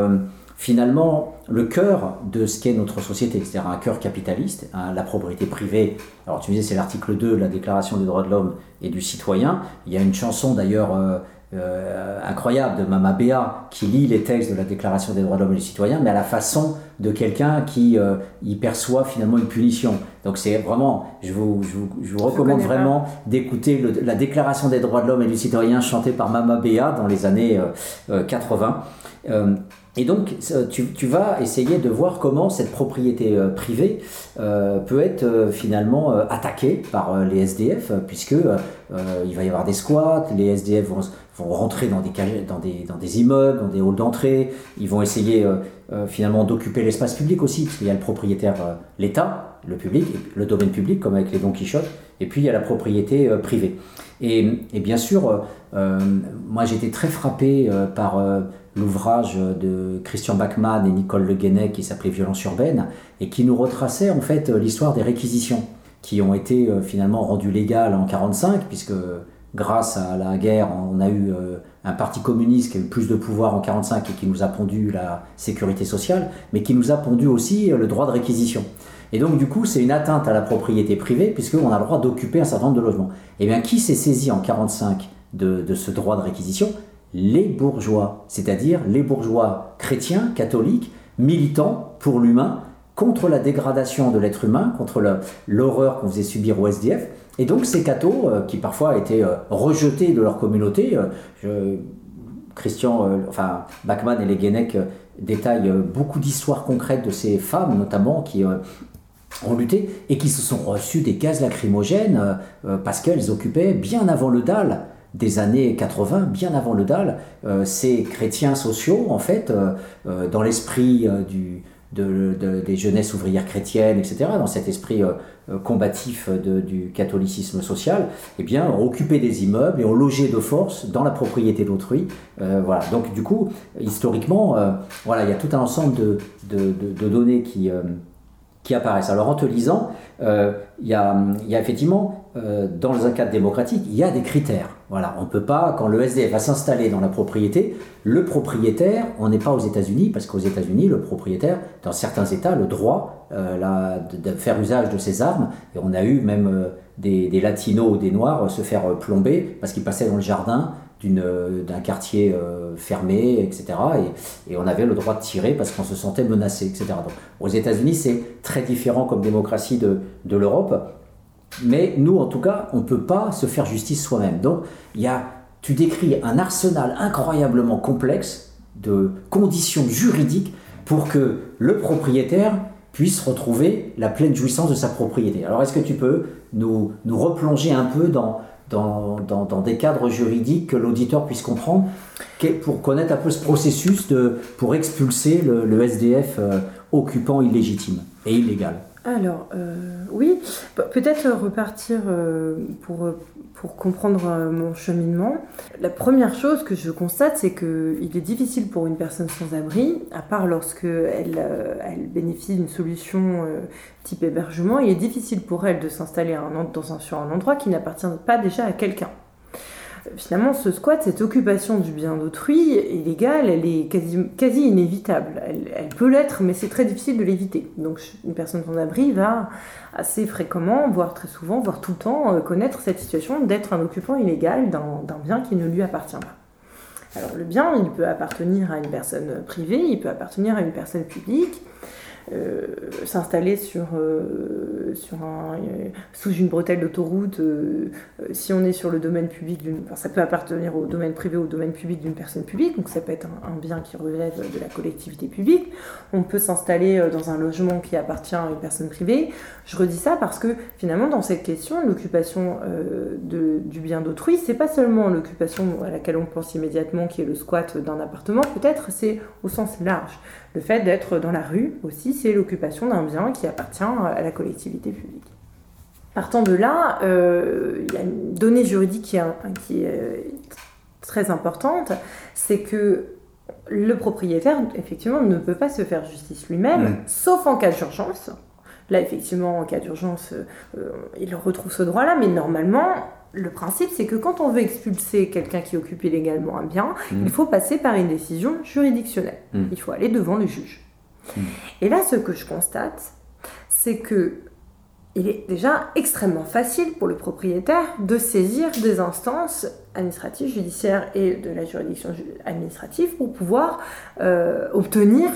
finalement le cœur de ce qu'est notre société, c'est-à-dire un cœur capitaliste, hein, la propriété privée. Alors tu disais c'est l'article 2 de la Déclaration des droits de l'homme et du citoyen. Il y a une chanson d'ailleurs euh, incroyable de Mama Béa qui lit les textes de la Déclaration des droits de l'homme et du citoyen, mais à la façon de quelqu'un qui euh, y perçoit finalement une punition. Donc c'est vraiment, je vous, je vous, recommande vraiment d'écouter la Déclaration des droits de l'homme et du citoyen chantée par Mama Béa dans les années 80. Euh, et donc, tu, tu, vas essayer de voir comment cette propriété privée peut être finalement attaquée par les SDF, puisque il va y avoir des squats, les SDF vont, vont rentrer dans des, dans des, dans des immeubles, dans des halls d'entrée, ils vont essayer euh, euh, finalement d'occuper l'espace public aussi, parce y a le propriétaire, euh, l'État, le public, le domaine public, comme avec les Don Quichotte, et puis il y a la propriété privée. Et, et, bien sûr, moi été très frappé par l'ouvrage de Christian Bachmann et Nicole Le Guenec qui s'appelait Violence urbaine, et qui nous retraçait en fait l'histoire des réquisitions, qui ont été finalement rendues légales en 1945, puisque grâce à la guerre, on a eu euh, un parti communiste qui a eu plus de pouvoir en 1945 et qui nous a pondu la sécurité sociale, mais qui nous a pondu aussi euh, le droit de réquisition. Et donc, du coup, c'est une atteinte à la propriété privée, puisqu'on a le droit d'occuper un certain nombre de logements. Et eh bien, qui s'est saisi en 1945 de, de ce droit de réquisition? Les bourgeois, c'est-à-dire les bourgeois chrétiens, catholiques, militants pour l'humain, contre la dégradation de l'être humain, contre l'horreur qu'on faisait subir au SDF. Et donc ces cathos, euh, qui parfois étaient euh, rejetés de leur communauté, euh, Christian, enfin Bachmann et les Guénec détaillent beaucoup d'histoires concrètes de ces femmes notamment qui ont lutté et qui se sont reçues des gaz lacrymogènes parce qu'elles occupaient bien avant le DAL des années 80, bien avant le DAL, ces chrétiens sociaux, en fait, dans l'esprit du, des jeunesses ouvrières chrétiennes, etc., dans cet esprit euh, euh, combatif du catholicisme social, eh bien, ont occupé des immeubles et ont logé de force dans la propriété d'autrui. Euh, voilà. Donc, du coup, historiquement, voilà, il y a tout un ensemble de, de données qui, qui apparaissent. Alors, en te lisant, il y, a, il, y a, effectivement euh, dans un cadre démocratique, il y a des critères. Voilà, on ne peut pas, quand le SDF va s'installer dans la propriété, le propriétaire, on n'est pas aux États-Unis, parce qu'aux États-Unis, le propriétaire, dans certains États, le droit euh, de, faire usage de ses armes, et on a eu même euh, des, latinos ou des noirs se faire plomber parce qu'ils passaient dans le jardin d'un quartier fermé, etc. Et, on avait le droit de tirer parce qu'on se sentait menacé, etc. Donc, aux États-Unis, c'est très différent comme démocratie de, de l'Europe. Mais nous, en tout cas, on ne peut pas se faire justice soi-même. Donc, y a, tu décris un arsenal incroyablement complexe de conditions juridiques pour que le propriétaire puisse retrouver la pleine jouissance de sa propriété. Alors, est-ce que tu peux nous, replonger un peu dans, des cadres juridiques que l'auditeur puisse comprendre pour connaître un peu ce processus de, pour expulser le, le SDF euh, occupant illégitime et illégal? Alors, euh, oui, peut-être repartir euh, pour, pour comprendre euh, mon cheminement. La première chose que je constate, c'est qu'il est difficile pour une personne sans abri, à part lorsque elle, bénéficie d'une solution type hébergement, il est difficile pour elle de s'installer sur un endroit qui n'appartient pas déjà à quelqu'un finalement, ce squat, cette occupation du bien d'autrui illégale, elle est quasi, inévitable. Elle, peut l'être, mais c'est très difficile de l'éviter. Donc, une personne sans abri va assez fréquemment, voire très souvent, voire tout le temps, euh, connaître cette situation d'être un occupant illégal d'un bien qui ne lui appartient pas. Alors, le bien, il peut appartenir à une personne privée, il peut appartenir à une personne publique. Euh, s'installer sur, sur un, sous une bretelle d'autoroute, si on est sur le domaine public, enfin, ça peut appartenir au domaine privé ou au domaine public d'une personne publique, donc ça peut être un, bien qui relève de la collectivité publique. On peut s'installer dans un logement qui appartient à une personne privée. Je redis ça parce que finalement, dans cette question, l'occupation du bien d'autrui, c'est pas seulement l'occupation à laquelle on pense immédiatement, qui est le squat d'un appartement, peut-être, c'est au sens large. Le fait d'être dans la rue aussi, c'est l'occupation d'un bien qui appartient à la collectivité publique. Partant de là, euh, il y a une donnée juridique qui est, euh, très importante, c'est que le propriétaire, effectivement, ne peut pas se faire justice lui-même, mmh. sauf en cas d'urgence. Là, effectivement, en cas d'urgence, euh, il retrouve ce droit-là, mais normalement, le principe, c'est que quand on veut expulser quelqu'un qui occupe illégalement un bien, mm. il faut passer par une décision juridictionnelle. Mm. Il faut aller devant le juge. Mm. Et là, ce que je constate, c'est que il est déjà extrêmement facile pour le propriétaire de saisir des instances administratives, judiciaires et de la juridiction administrative pour pouvoir euh, obtenir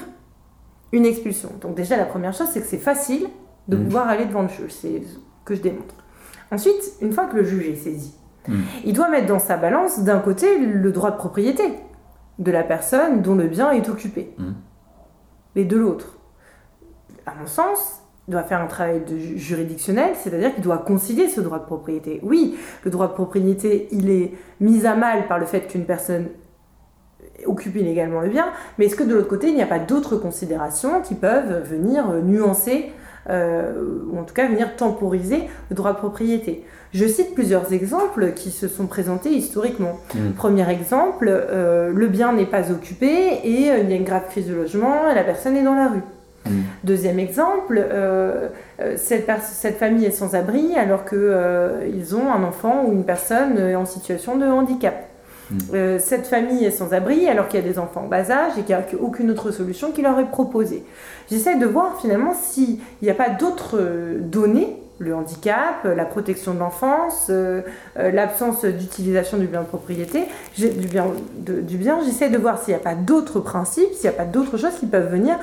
une expulsion. Donc déjà, la première chose, c'est que c'est facile de pouvoir aller devant le juge. C'est ce que je démontre. Ensuite, une fois que le juge est saisi, hmm. il doit mettre dans sa balance d'un côté le droit de propriété de la personne dont le bien est occupé, hmm. et de l'autre. À mon sens, il doit faire un travail de juridictionnel, c'est-à-dire qu'il doit concilier ce droit de propriété. Oui, le droit de propriété, il est mis à mal par le fait qu'une personne occupe illégalement le bien, mais est-ce que de l'autre côté, il n'y a pas d'autres considérations qui peuvent venir nuancer euh, ou en tout cas venir temporiser le droit de propriété. Je cite plusieurs exemples qui se sont présentés historiquement. Mmh. Premier exemple, euh, le bien n'est pas occupé et euh, il y a une grave crise de logement et la personne est dans la rue. Mmh. Deuxième exemple, cette, cette, famille est sans abri alors qu'ils ont un enfant ou une personne en situation de handicap. Euh, cette famille est sans abri alors qu'il y a des enfants en bas âge et qu'il n'y a aucune autre solution qui leur est proposée. J'essaie de voir finalement s'il n'y a pas d'autres euh, données, le handicap, la protection de l'enfance, euh, l'absence d'utilisation du bien de propriété, du bien, du bien. J'essaie de voir s'il n'y a pas d'autres principes, s'il n'y a pas d'autres choses qui peuvent venir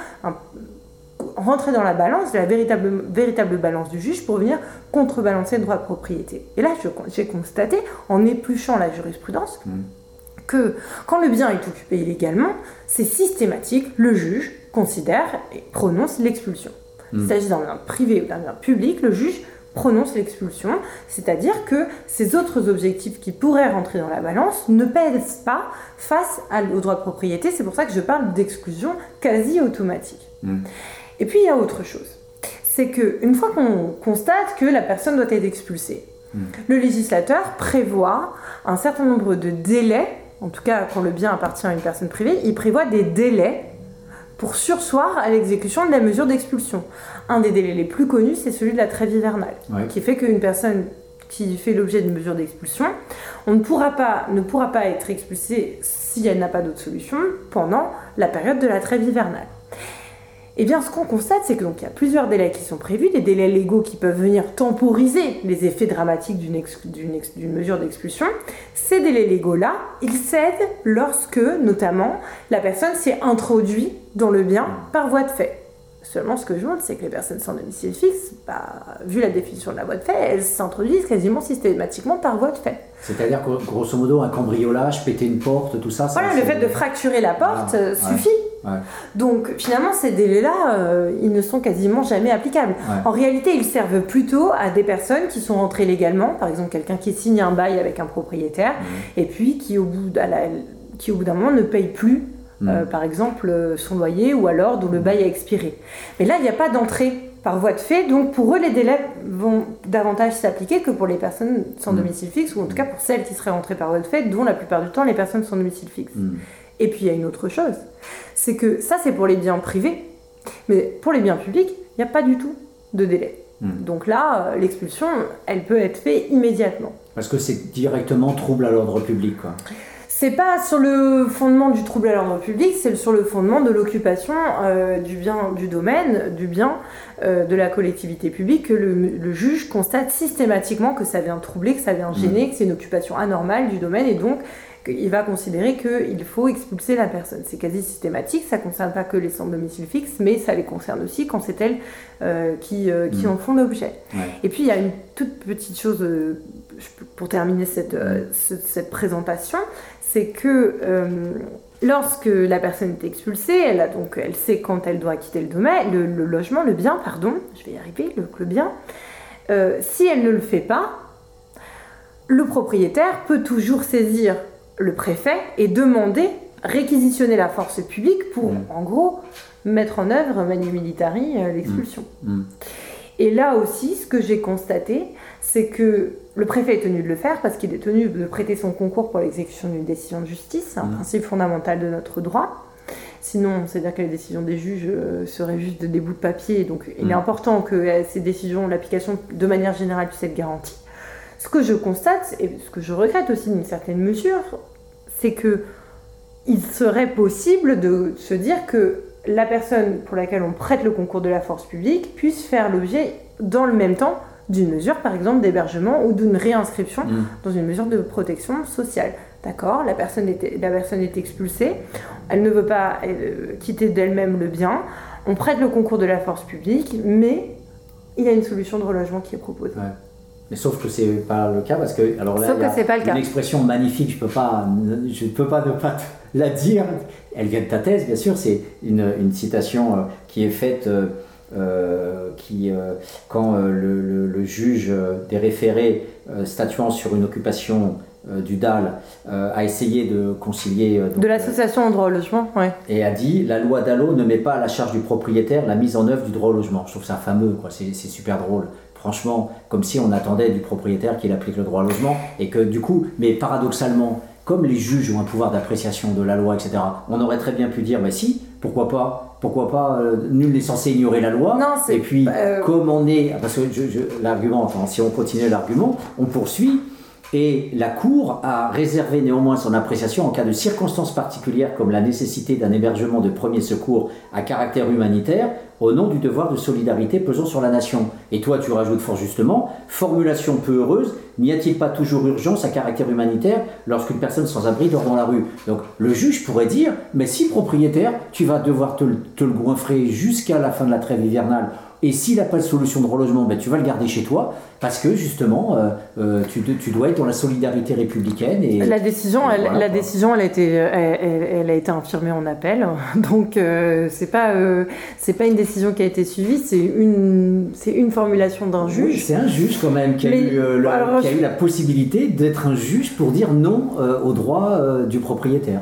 rentrer dans la balance, la véritable, véritable balance du juge pour venir contrebalancer le droit de propriété. Et là, j'ai constaté, en épluchant la jurisprudence, mm. que quand le bien est occupé illégalement, c'est systématique, le juge considère et prononce l'expulsion. Mm. Il s'agit d'un bien privé ou d'un bien public, le juge prononce l'expulsion, c'est-à-dire que ces autres objectifs qui pourraient rentrer dans la balance ne pèsent pas face au droit de propriété. C'est pour ça que je parle d'exclusion quasi automatique. Mm. Et puis il y a autre chose. C'est qu'une fois qu'on constate que la personne doit être expulsée, hmm. le législateur prévoit un certain nombre de délais, en tout cas quand le bien appartient à une personne privée, il prévoit des délais pour sursoir à l'exécution de la mesure d'expulsion. Un des délais les plus connus, c'est celui de la trêve hivernale, qui fait qu'une personne qui fait l'objet d'une mesure d'expulsion, on ne pourra pas, ne pourra pas être expulsée si elle n'a pas d'autre solution pendant la période de la trêve hivernale. Eh bien, ce qu'on constate, c'est qu'il y a plusieurs délais qui sont prévus, des délais légaux qui peuvent venir temporiser les effets dramatiques d'une mesure d'expulsion. Ces délais légaux-là, ils cèdent lorsque, notamment, la personne s'est introduite dans le bien par voie de fait. Seulement, ce que je montre, c'est que les personnes sans domicile fixe, bah, vu la définition de la voie de fait, elles s'introduisent quasiment systématiquement par voie de fait. C'est-à-dire que, grosso modo, un cambriolage, péter une porte, tout ça. Voilà, le fait de fracturer la porte euh, suffit. Donc finalement, ces délais-là, euh, ils ne sont quasiment jamais applicables. En réalité, ils servent plutôt à des personnes qui sont rentrées légalement, par exemple quelqu'un qui signe un bail avec un propriétaire, mmh. et puis qui au bout d'un moment ne paye plus euh, mm. par exemple euh, son loyer ou alors dont le bail a expiré. Mais là, il n'y a pas d'entrée par voie de fait, donc pour eux, les délais vont davantage s'appliquer que pour les personnes sans mm. domicile fixe, ou en tout cas pour celles qui seraient entrées par voie de fait, dont la plupart du temps les personnes sans domicile fixe. Mm. Et puis il y a une autre chose, c'est que ça c'est pour les biens privés, mais pour les biens publics, il n'y a pas du tout de délai. Donc là, euh, l'expulsion, elle peut être faite immédiatement. Parce que c'est directement trouble à l'ordre public. Quoi c'est pas sur le fondement du trouble à l'ordre public, c'est sur le fondement de l'occupation euh, du bien, du domaine, du bien euh, de la collectivité publique que le, juge constate systématiquement que ça vient troubler, que ça vient gêner, mmh. que c'est une occupation anormale du domaine et donc il va considérer qu'il faut expulser la personne. C'est quasi systématique, ça ne concerne pas que les centres domicile fixe, mais ça les concerne aussi quand c'est elles euh, qui, euh, qui mmh. en font l'objet. Et puis il y a une toute petite chose euh, pour terminer cette, cette, présentation, c'est que lorsque la personne est expulsée, elle, a donc, elle sait quand elle doit quitter le domaine, le, logement, le bien, pardon, je vais y arriver, le, le bien. si elle ne le fait pas, le propriétaire peut toujours saisir le préfet et demander, réquisitionner la force publique pour, mm. en gros, mettre en œuvre manu militari euh, l'expulsion. Mm. Mm. Et là aussi, ce que j'ai constaté, c'est que le préfet est tenu de le faire parce qu'il est tenu de prêter son concours pour l'exécution d'une décision de justice, un principe fondamental de notre droit. Sinon, c'est-à-dire que les décisions des juges euh, seraient juste des bouts de papier. Donc, il est important que euh, ces décisions, l'application de manière générale puisse être garantie. Ce que je constate, et ce que je regrette aussi d'une certaine mesure, c'est que il serait possible de se dire que la personne pour laquelle on prête le concours de la force publique puisse faire l'objet dans le même temps d'une mesure, par exemple, d'hébergement ou d'une réinscription mm. dans une mesure de protection sociale. D'accord? La, personne est, la personne est expulsée, elle ne veut pas euh, quitter d'elle-même le bien, on prête le concours de la force publique, mais il y a une solution de relogement qui est proposée. Mais sauf que c'est pas le cas parce que alors là il y a une expression magnifique, je peux pas, je peux pas ne pas la dire. Elle vient de ta thèse, bien sûr. C'est une, une, citation euh, qui est faite euh, euh, qui quand le, le, juge des référés statuant sur une occupation du DAL a essayé de concilier de l'association en droit au logement, ouais. et a dit la loi DALO ne met pas à la charge du propriétaire la mise en œuvre du droit au logement. Je trouve ça fameux, quoi. C'est super drôle franchement, comme si on attendait du propriétaire qu'il applique le droit au logement, et que du coup, mais paradoxalement, comme les juges ont un pouvoir d'appréciation de la loi, etc., on aurait très bien pu dire, bah si, pourquoi pas Pourquoi pas euh, Nul n'est censé ignorer la loi. Non, et puis, euh, comme on est, parce que l'argument, enfin, si on continue l'argument, on poursuit. Et la Cour a réservé néanmoins son appréciation en cas de circonstances particulières comme la nécessité d'un hébergement de premier secours à caractère humanitaire au nom du devoir de solidarité pesant sur la nation. Et toi, tu rajoutes fort justement, formulation peu heureuse, n'y a-t-il pas toujours urgence à caractère humanitaire lorsqu'une personne sans abri dort dans la rue? Donc le juge pourrait dire, mais si propriétaire, tu vas devoir te, te le goinfrer jusqu'à la fin de la trêve hivernale et s'il n'a pas de solution de relogement, ben, tu vas le garder chez toi parce que justement, euh, euh, tu, tu, dois être dans la solidarité républicaine. Et, la décision, elle, la décision, elle a été, elle, a été infirmée en appel. Donc euh, c'est pas, c'est pas une décision qui a été suivie, c'est une, c'est une formulation d'un juge. c'est un juge quand même qui a, eu, qui a eu la possibilité d'être un juge pour dire non au droit du propriétaire.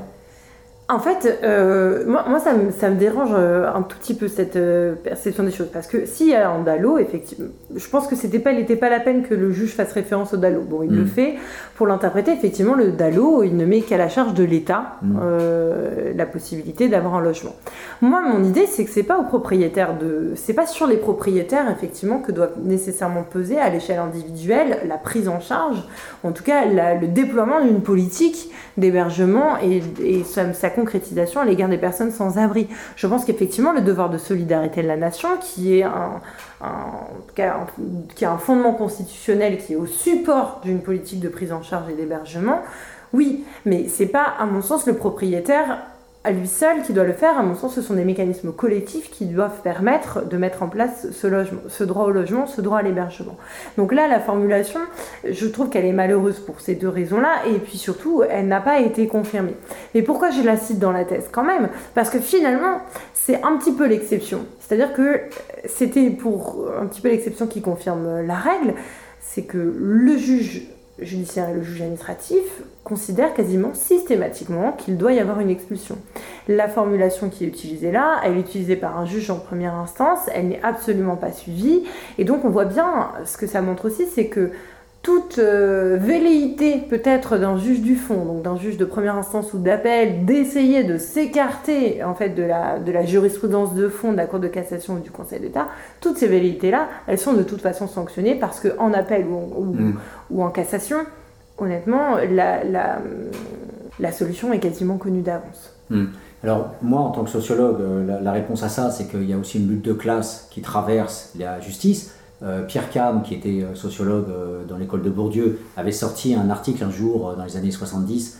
En fait, euh, moi, moi ça, me, ça, me, dérange euh, un tout petit peu cette euh, perception des choses. Parce que s'il y a un DALO, effectivement, je pense que c'était pas, il n'était pas la peine que le juge fasse référence au DALO. Bon, il le mm. fait pour l'interpréter. Effectivement, le DALO, il ne met qu'à la charge de l'État mm. la possibilité d'avoir un logement. Moi, mon idée, c'est que c'est pas aux propriétaires de, c'est pas sur les propriétaires effectivement que doit nécessairement peser à l'échelle individuelle la prise en charge, en tout cas le déploiement d'une politique d'hébergement et, et sa, sa concrétisation à l'égard des personnes sans abri. Je pense qu'effectivement, le devoir de solidarité de la nation, qui est un, a un fondement constitutionnel qui est au support d'une politique de prise en charge et d'hébergement, oui, mais c'est pas, à mon sens, le propriétaire à lui seul qui doit le faire. À mon sens, ce sont des mécanismes collectifs qui doivent permettre de mettre en place ce, droit au logement, ce droit à l'hébergement. Donc là, la formulation, je trouve qu'elle est malheureuse pour ces deux raisons-là, et puis surtout, elle n'a pas été confirmée. Mais pourquoi je la cite dans la thèse quand même? Parce que finalement, c'est un petit peu l'exception. C'est-à-dire que c'était pour un petit peu l'exception qui confirme la règle, c'est que le juge judiciaire et le juge administratif considèrent quasiment systématiquement qu'il doit y avoir une expulsion. La formulation qui est utilisée là, elle est utilisée par un juge en première instance, elle n'est absolument pas suivie, et donc on voit bien, ce que ça montre aussi, c'est que toute euh, velléité peut-être d'un juge du fond, donc d'un juge de première instance ou d'appel, d'essayer de s'écarter en fait de la, de la jurisprudence de fond de la Cour de cassation ou du Conseil d'État, toutes ces velléités-là, elles sont de toute façon sanctionnées parce qu'en appel ou, ou, mm. ou, en cassation, honnêtement, la, la, la solution est quasiment connue d'avance. Hmm. Alors moi, en tant que sociologue, la, la réponse à ça, c'est qu'il y a aussi une lutte de classe qui traverse la justice. Pierre Cam, qui était sociologue dans l'école de Bourdieu, avait sorti un article un jour dans les années 70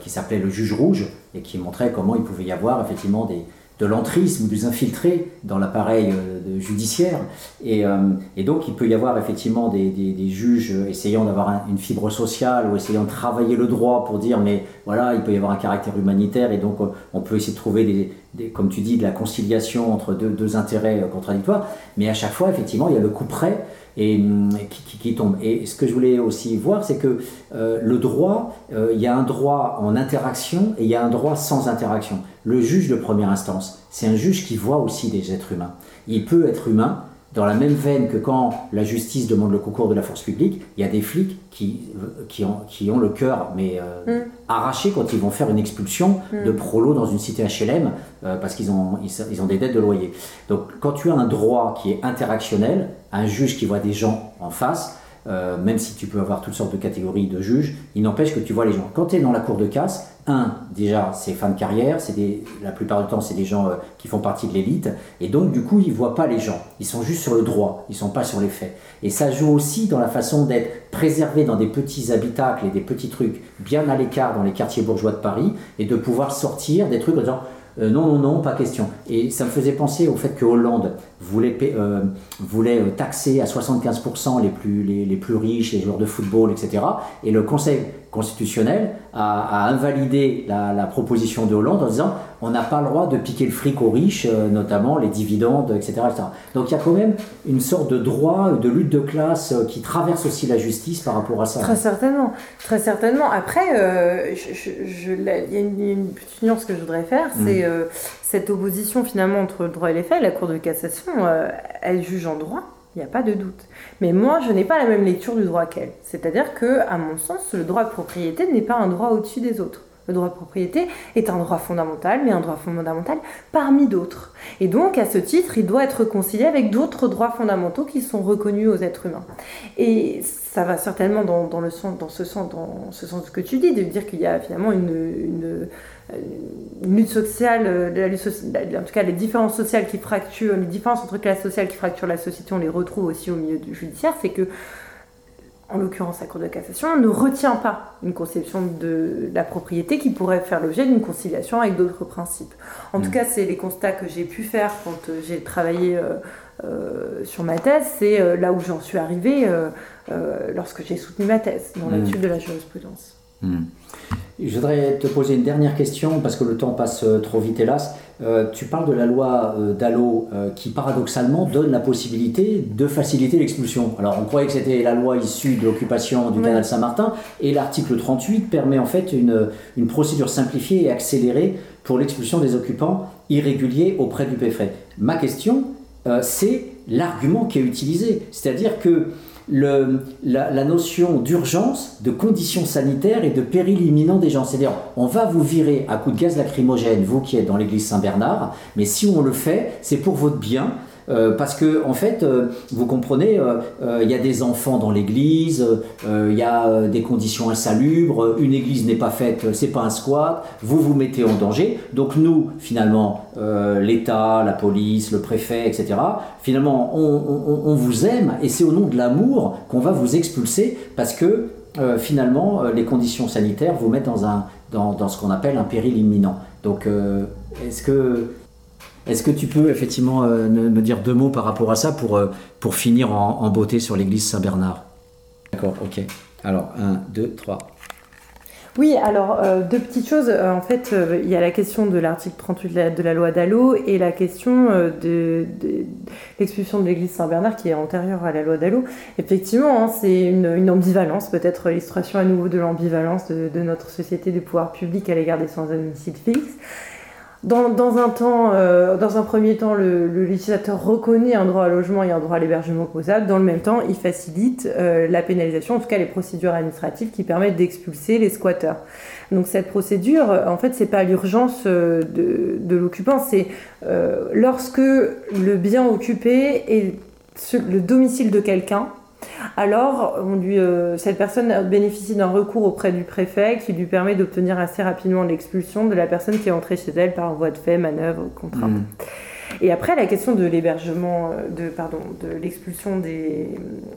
qui s'appelait Le juge rouge et qui montrait comment il pouvait y avoir effectivement des, de l'entrisme des infiltrés dans l'appareil euh, judiciaire. Et, euh, donc, il peut y avoir effectivement des, des, juges essayant d'avoir une fibre sociale ou essayant de travailler le droit pour dire, mais voilà, il peut y avoir un caractère humanitaire et donc on peut essayer de trouver, des, comme tu dis, de la conciliation entre deux, intérêts contradictoires. Mais à chaque fois, effectivement, il y a le coup près et, qui, qui, tombe. Et ce que je voulais aussi voir, c'est que euh, le droit, il y a un droit en interaction et il y a un droit sans interaction. Le juge de première instance, c'est un juge qui voit aussi des êtres humains. Il peut être humain dans la même veine que quand la justice demande le concours de la force publique, il y a des flics qui, qui, ont, qui ont le cœur mais euh, mm. arraché quand ils vont faire une expulsion mm. de prolo dans une cité HLM euh, parce qu'ils ont, ils, ont des dettes de loyer. Donc quand tu as un droit qui est interactionnel, un juge qui voit des gens en face, euh, même si tu peux avoir toutes sortes de catégories de juges, il n'empêche que tu vois les gens. Quand tu es dans la cour de casse, un, déjà, c'est fin de carrière, c'est la plupart du temps, c'est des gens euh, qui font partie de l'élite, et donc du coup, ils voient pas les gens, ils sont juste sur le droit, ils sont pas sur les faits. Et ça joue aussi dans la façon d'être préservé dans des petits habitacles et des petits trucs bien à l'écart dans les quartiers bourgeois de Paris, et de pouvoir sortir des trucs en disant euh, non, non, non, pas question. Et ça me faisait penser au fait que Hollande voulait, euh, euh, taxer à 75% les plus, riches, les joueurs de football, etc. Et le Conseil constitutionnel a, a invalidé la, la, proposition de Hollande en disant on n'a pas le droit de piquer le fric aux riches, euh, notamment les dividendes, etc., etc., Donc il y a quand même une sorte de droit, de lutte de classe qui traverse aussi la justice par rapport à ça. Très certainement, très certainement. Après, je, je, il y a une, une, petite nuance que je voudrais faire, mmh. c'est cette opposition finalement entre le droit et les faits. La Cour de cassation, elle juge en droit il n'y a pas de doute. Mais moi, je n'ai pas la même lecture du droit qu'elle. C'est-à-dire que, à mon sens, le droit de propriété n'est pas un droit au-dessus des autres. Le droit de propriété est un droit fondamental, mais un droit fondamental parmi d'autres. Et donc, à ce titre, il doit être concilié avec d'autres droits fondamentaux qui sont reconnus aux êtres humains. Et ça va certainement dans, le sens, dans, ce sens, dans ce sens que tu dis, de dire qu'il y a finalement une, lutte sociale, la lutte en tout cas les différences sociales qui fracturent, les différences entre classes sociales qui fracturent la société, on les retrouve aussi au milieu du judiciaire, c'est que en l'occurrence la Cour de cassation, ne retient pas une conception de la propriété qui pourrait faire l'objet d'une conciliation avec d'autres principes. En tout mm. cas, c'est les constats que j'ai pu faire quand euh, j'ai travaillé euh, euh, sur ma thèse, c'est là où j'en suis arrivée lorsque j'ai soutenu ma thèse, dans mm. l'étude de la jurisprudence. Mm. Je voudrais te poser une dernière question parce que le temps passe trop vite hélas. Euh, tu parles de la loi euh, Dallot euh, qui paradoxalement donne la possibilité de faciliter l'expulsion. Alors on croyait que c'était la loi issue de l'occupation du canal Saint-Martin et l'article 38 permet en fait une, une, procédure simplifiée et accélérée pour l'expulsion des occupants irréguliers auprès du préfet. Ma question, c'est l'argument qui est utilisé. C'est-à-dire que la, notion d'urgence, de conditions sanitaires et de péril imminent des gens. C'est-à-dire, on va vous virer à coup de gaz lacrymogène, vous qui êtes dans l'église Saint-Bernard, mais si on le fait, c'est pour votre bien, euh, parce que en fait, euh, vous comprenez, euh, il y a des enfants dans l'église, il y a des conditions insalubres, une église n'est pas faite, c'est pas un squat, vous vous mettez en danger. Donc nous, finalement, l'État, la police, le préfet, etc. Finalement, on, vous aime et c'est au nom de l'amour qu'on va vous expulser parce que finalement, les conditions sanitaires vous mettent dans, un, dans, dans ce qu'on appelle un péril imminent. Donc, est-ce que est-ce que tu peux effectivement euh, me dire deux mots par rapport à ça pour, euh, pour finir en, beauté sur l'église Saint-Bernard? D'accord, ok. Alors, un, deux, trois. Oui, alors euh, deux petites choses. en fait, il y a la question de l'article 38 de la, loi Dallot et la question de, l'expulsion de l'église Saint-Bernard qui est antérieure à la loi Dallot. Effectivement, hein, c'est une, ambivalence, peut-être l'illustration à nouveau de l'ambivalence de, de, notre société des pouvoirs publics à l'égard des sans-domicile fixe. Dans, un temps, euh, dans un premier temps, le, législateur reconnaît un droit à logement et un droit à l'hébergement opposable. Dans le même temps, il facilite euh, la pénalisation, en tout cas les procédures administratives qui permettent d'expulser les squatteurs. Donc cette procédure, en fait, c'est pas l'urgence euh, de l'occupant, c'est lorsque le bien occupé est le domicile de quelqu'un alors on lui, euh, cette personne bénéficie d'un recours auprès du préfet qui lui permet d'obtenir assez rapidement l'expulsion de la personne qui est entrée chez elle par voie de fait, manœuvre, contrainte. Mm. Et après, la question de l'hébergement, euh, de, pardon, de l'expulsion des,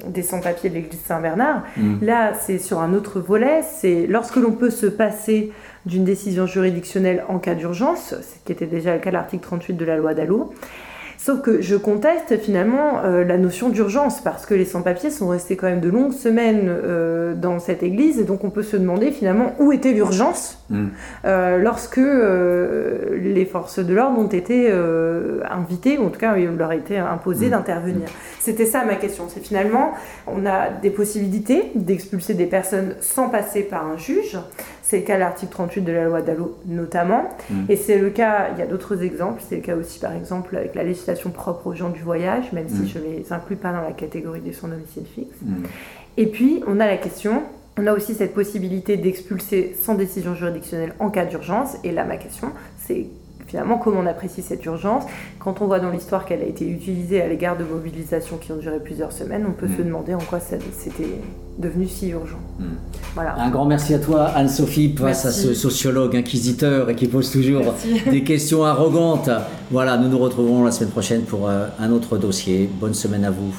des sans-papiers de l'église Saint-Bernard, Mm. là, c'est sur un autre volet, c'est lorsque l'on peut se passer d'une décision juridictionnelle en cas d'urgence, ce qui était déjà le cas de l'article 38 de la loi Dallot. Sauf que je conteste finalement euh, la notion d'urgence parce que les sans-papiers sont restés quand même de longues semaines euh, dans cette église et donc on peut se demander finalement où était l'urgence Mm. euh, lorsque les forces de l'ordre ont été invitées, ou en tout cas il leur a été imposé Mm. d'intervenir. C'était ça ma question, c'est finalement on a des possibilités d'expulser des personnes sans passer par un juge, c'est le cas de l'article 38 de la loi Dallot notamment, Mm. et c'est le cas, il y a d'autres exemples, c'est le cas aussi par exemple avec la législation propre aux gens du voyage, même si Mm. je ne les inclus pas dans la catégorie des sans domicile fixe. Mm. Et puis, on a la question, on a aussi cette possibilité d'expulser sans décision juridictionnelle en cas d'urgence. Et là, ma question, c'est finalement comment on apprécie cette urgence. Quand on voit dans l'histoire qu'elle a été utilisée à l'égard de mobilisations qui ont duré plusieurs semaines, on peut Mm. se demander en quoi c'était devenu si urgent. Mm. Voilà. Un grand merci à toi, Anne-Sophie, face à ce sociologue inquisiteur et qui pose toujours Merci. des questions arrogantes. Voilà, nous nous retrouvons la semaine prochaine pour euh, un autre dossier. Bonne semaine à vous.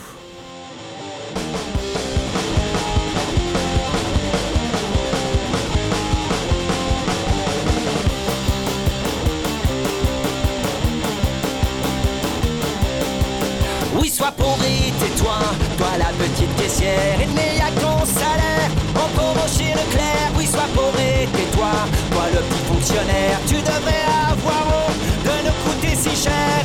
Tais-toi, toi la petite caissière, et mais à ton salaire, en pauvre chez Leclerc. Oui, sois pauvre et tais-toi, toi le petit fonctionnaire, tu devrais avoir honte de nous coûter si cher.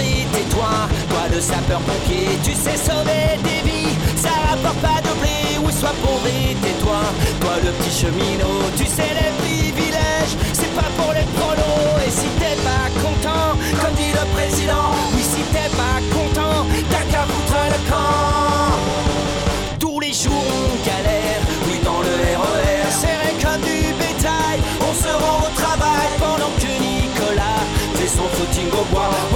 Et tais-toi, toi le sapeur-pompier, tu sais sauver des vies, ça rapporte pas de blé. Oui, sois et tais-toi, toi le petit cheminot, tu sais les privilèges, c'est pas pour les prolos. Et si t'es pas content, comme dit le président, oui, si t'es pas content, t'as qu'à foutre le camp. Tous les jours on galère, oui dans le RER, serré comme du bétail, on se rend au travail pendant que Nicolas fait son footing au bois.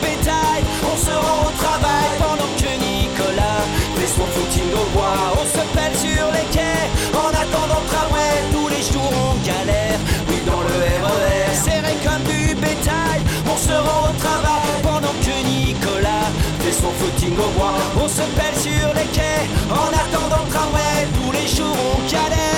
on se pèle sur les quais, en attendant le tramway, tous les jours on galère, oui dans le RER, serré comme du bétail, on se rend au travail, pendant que Nicolas fait son footing au bois, on se pèle sur les quais, en attendant le tramway, tous les jours on galère.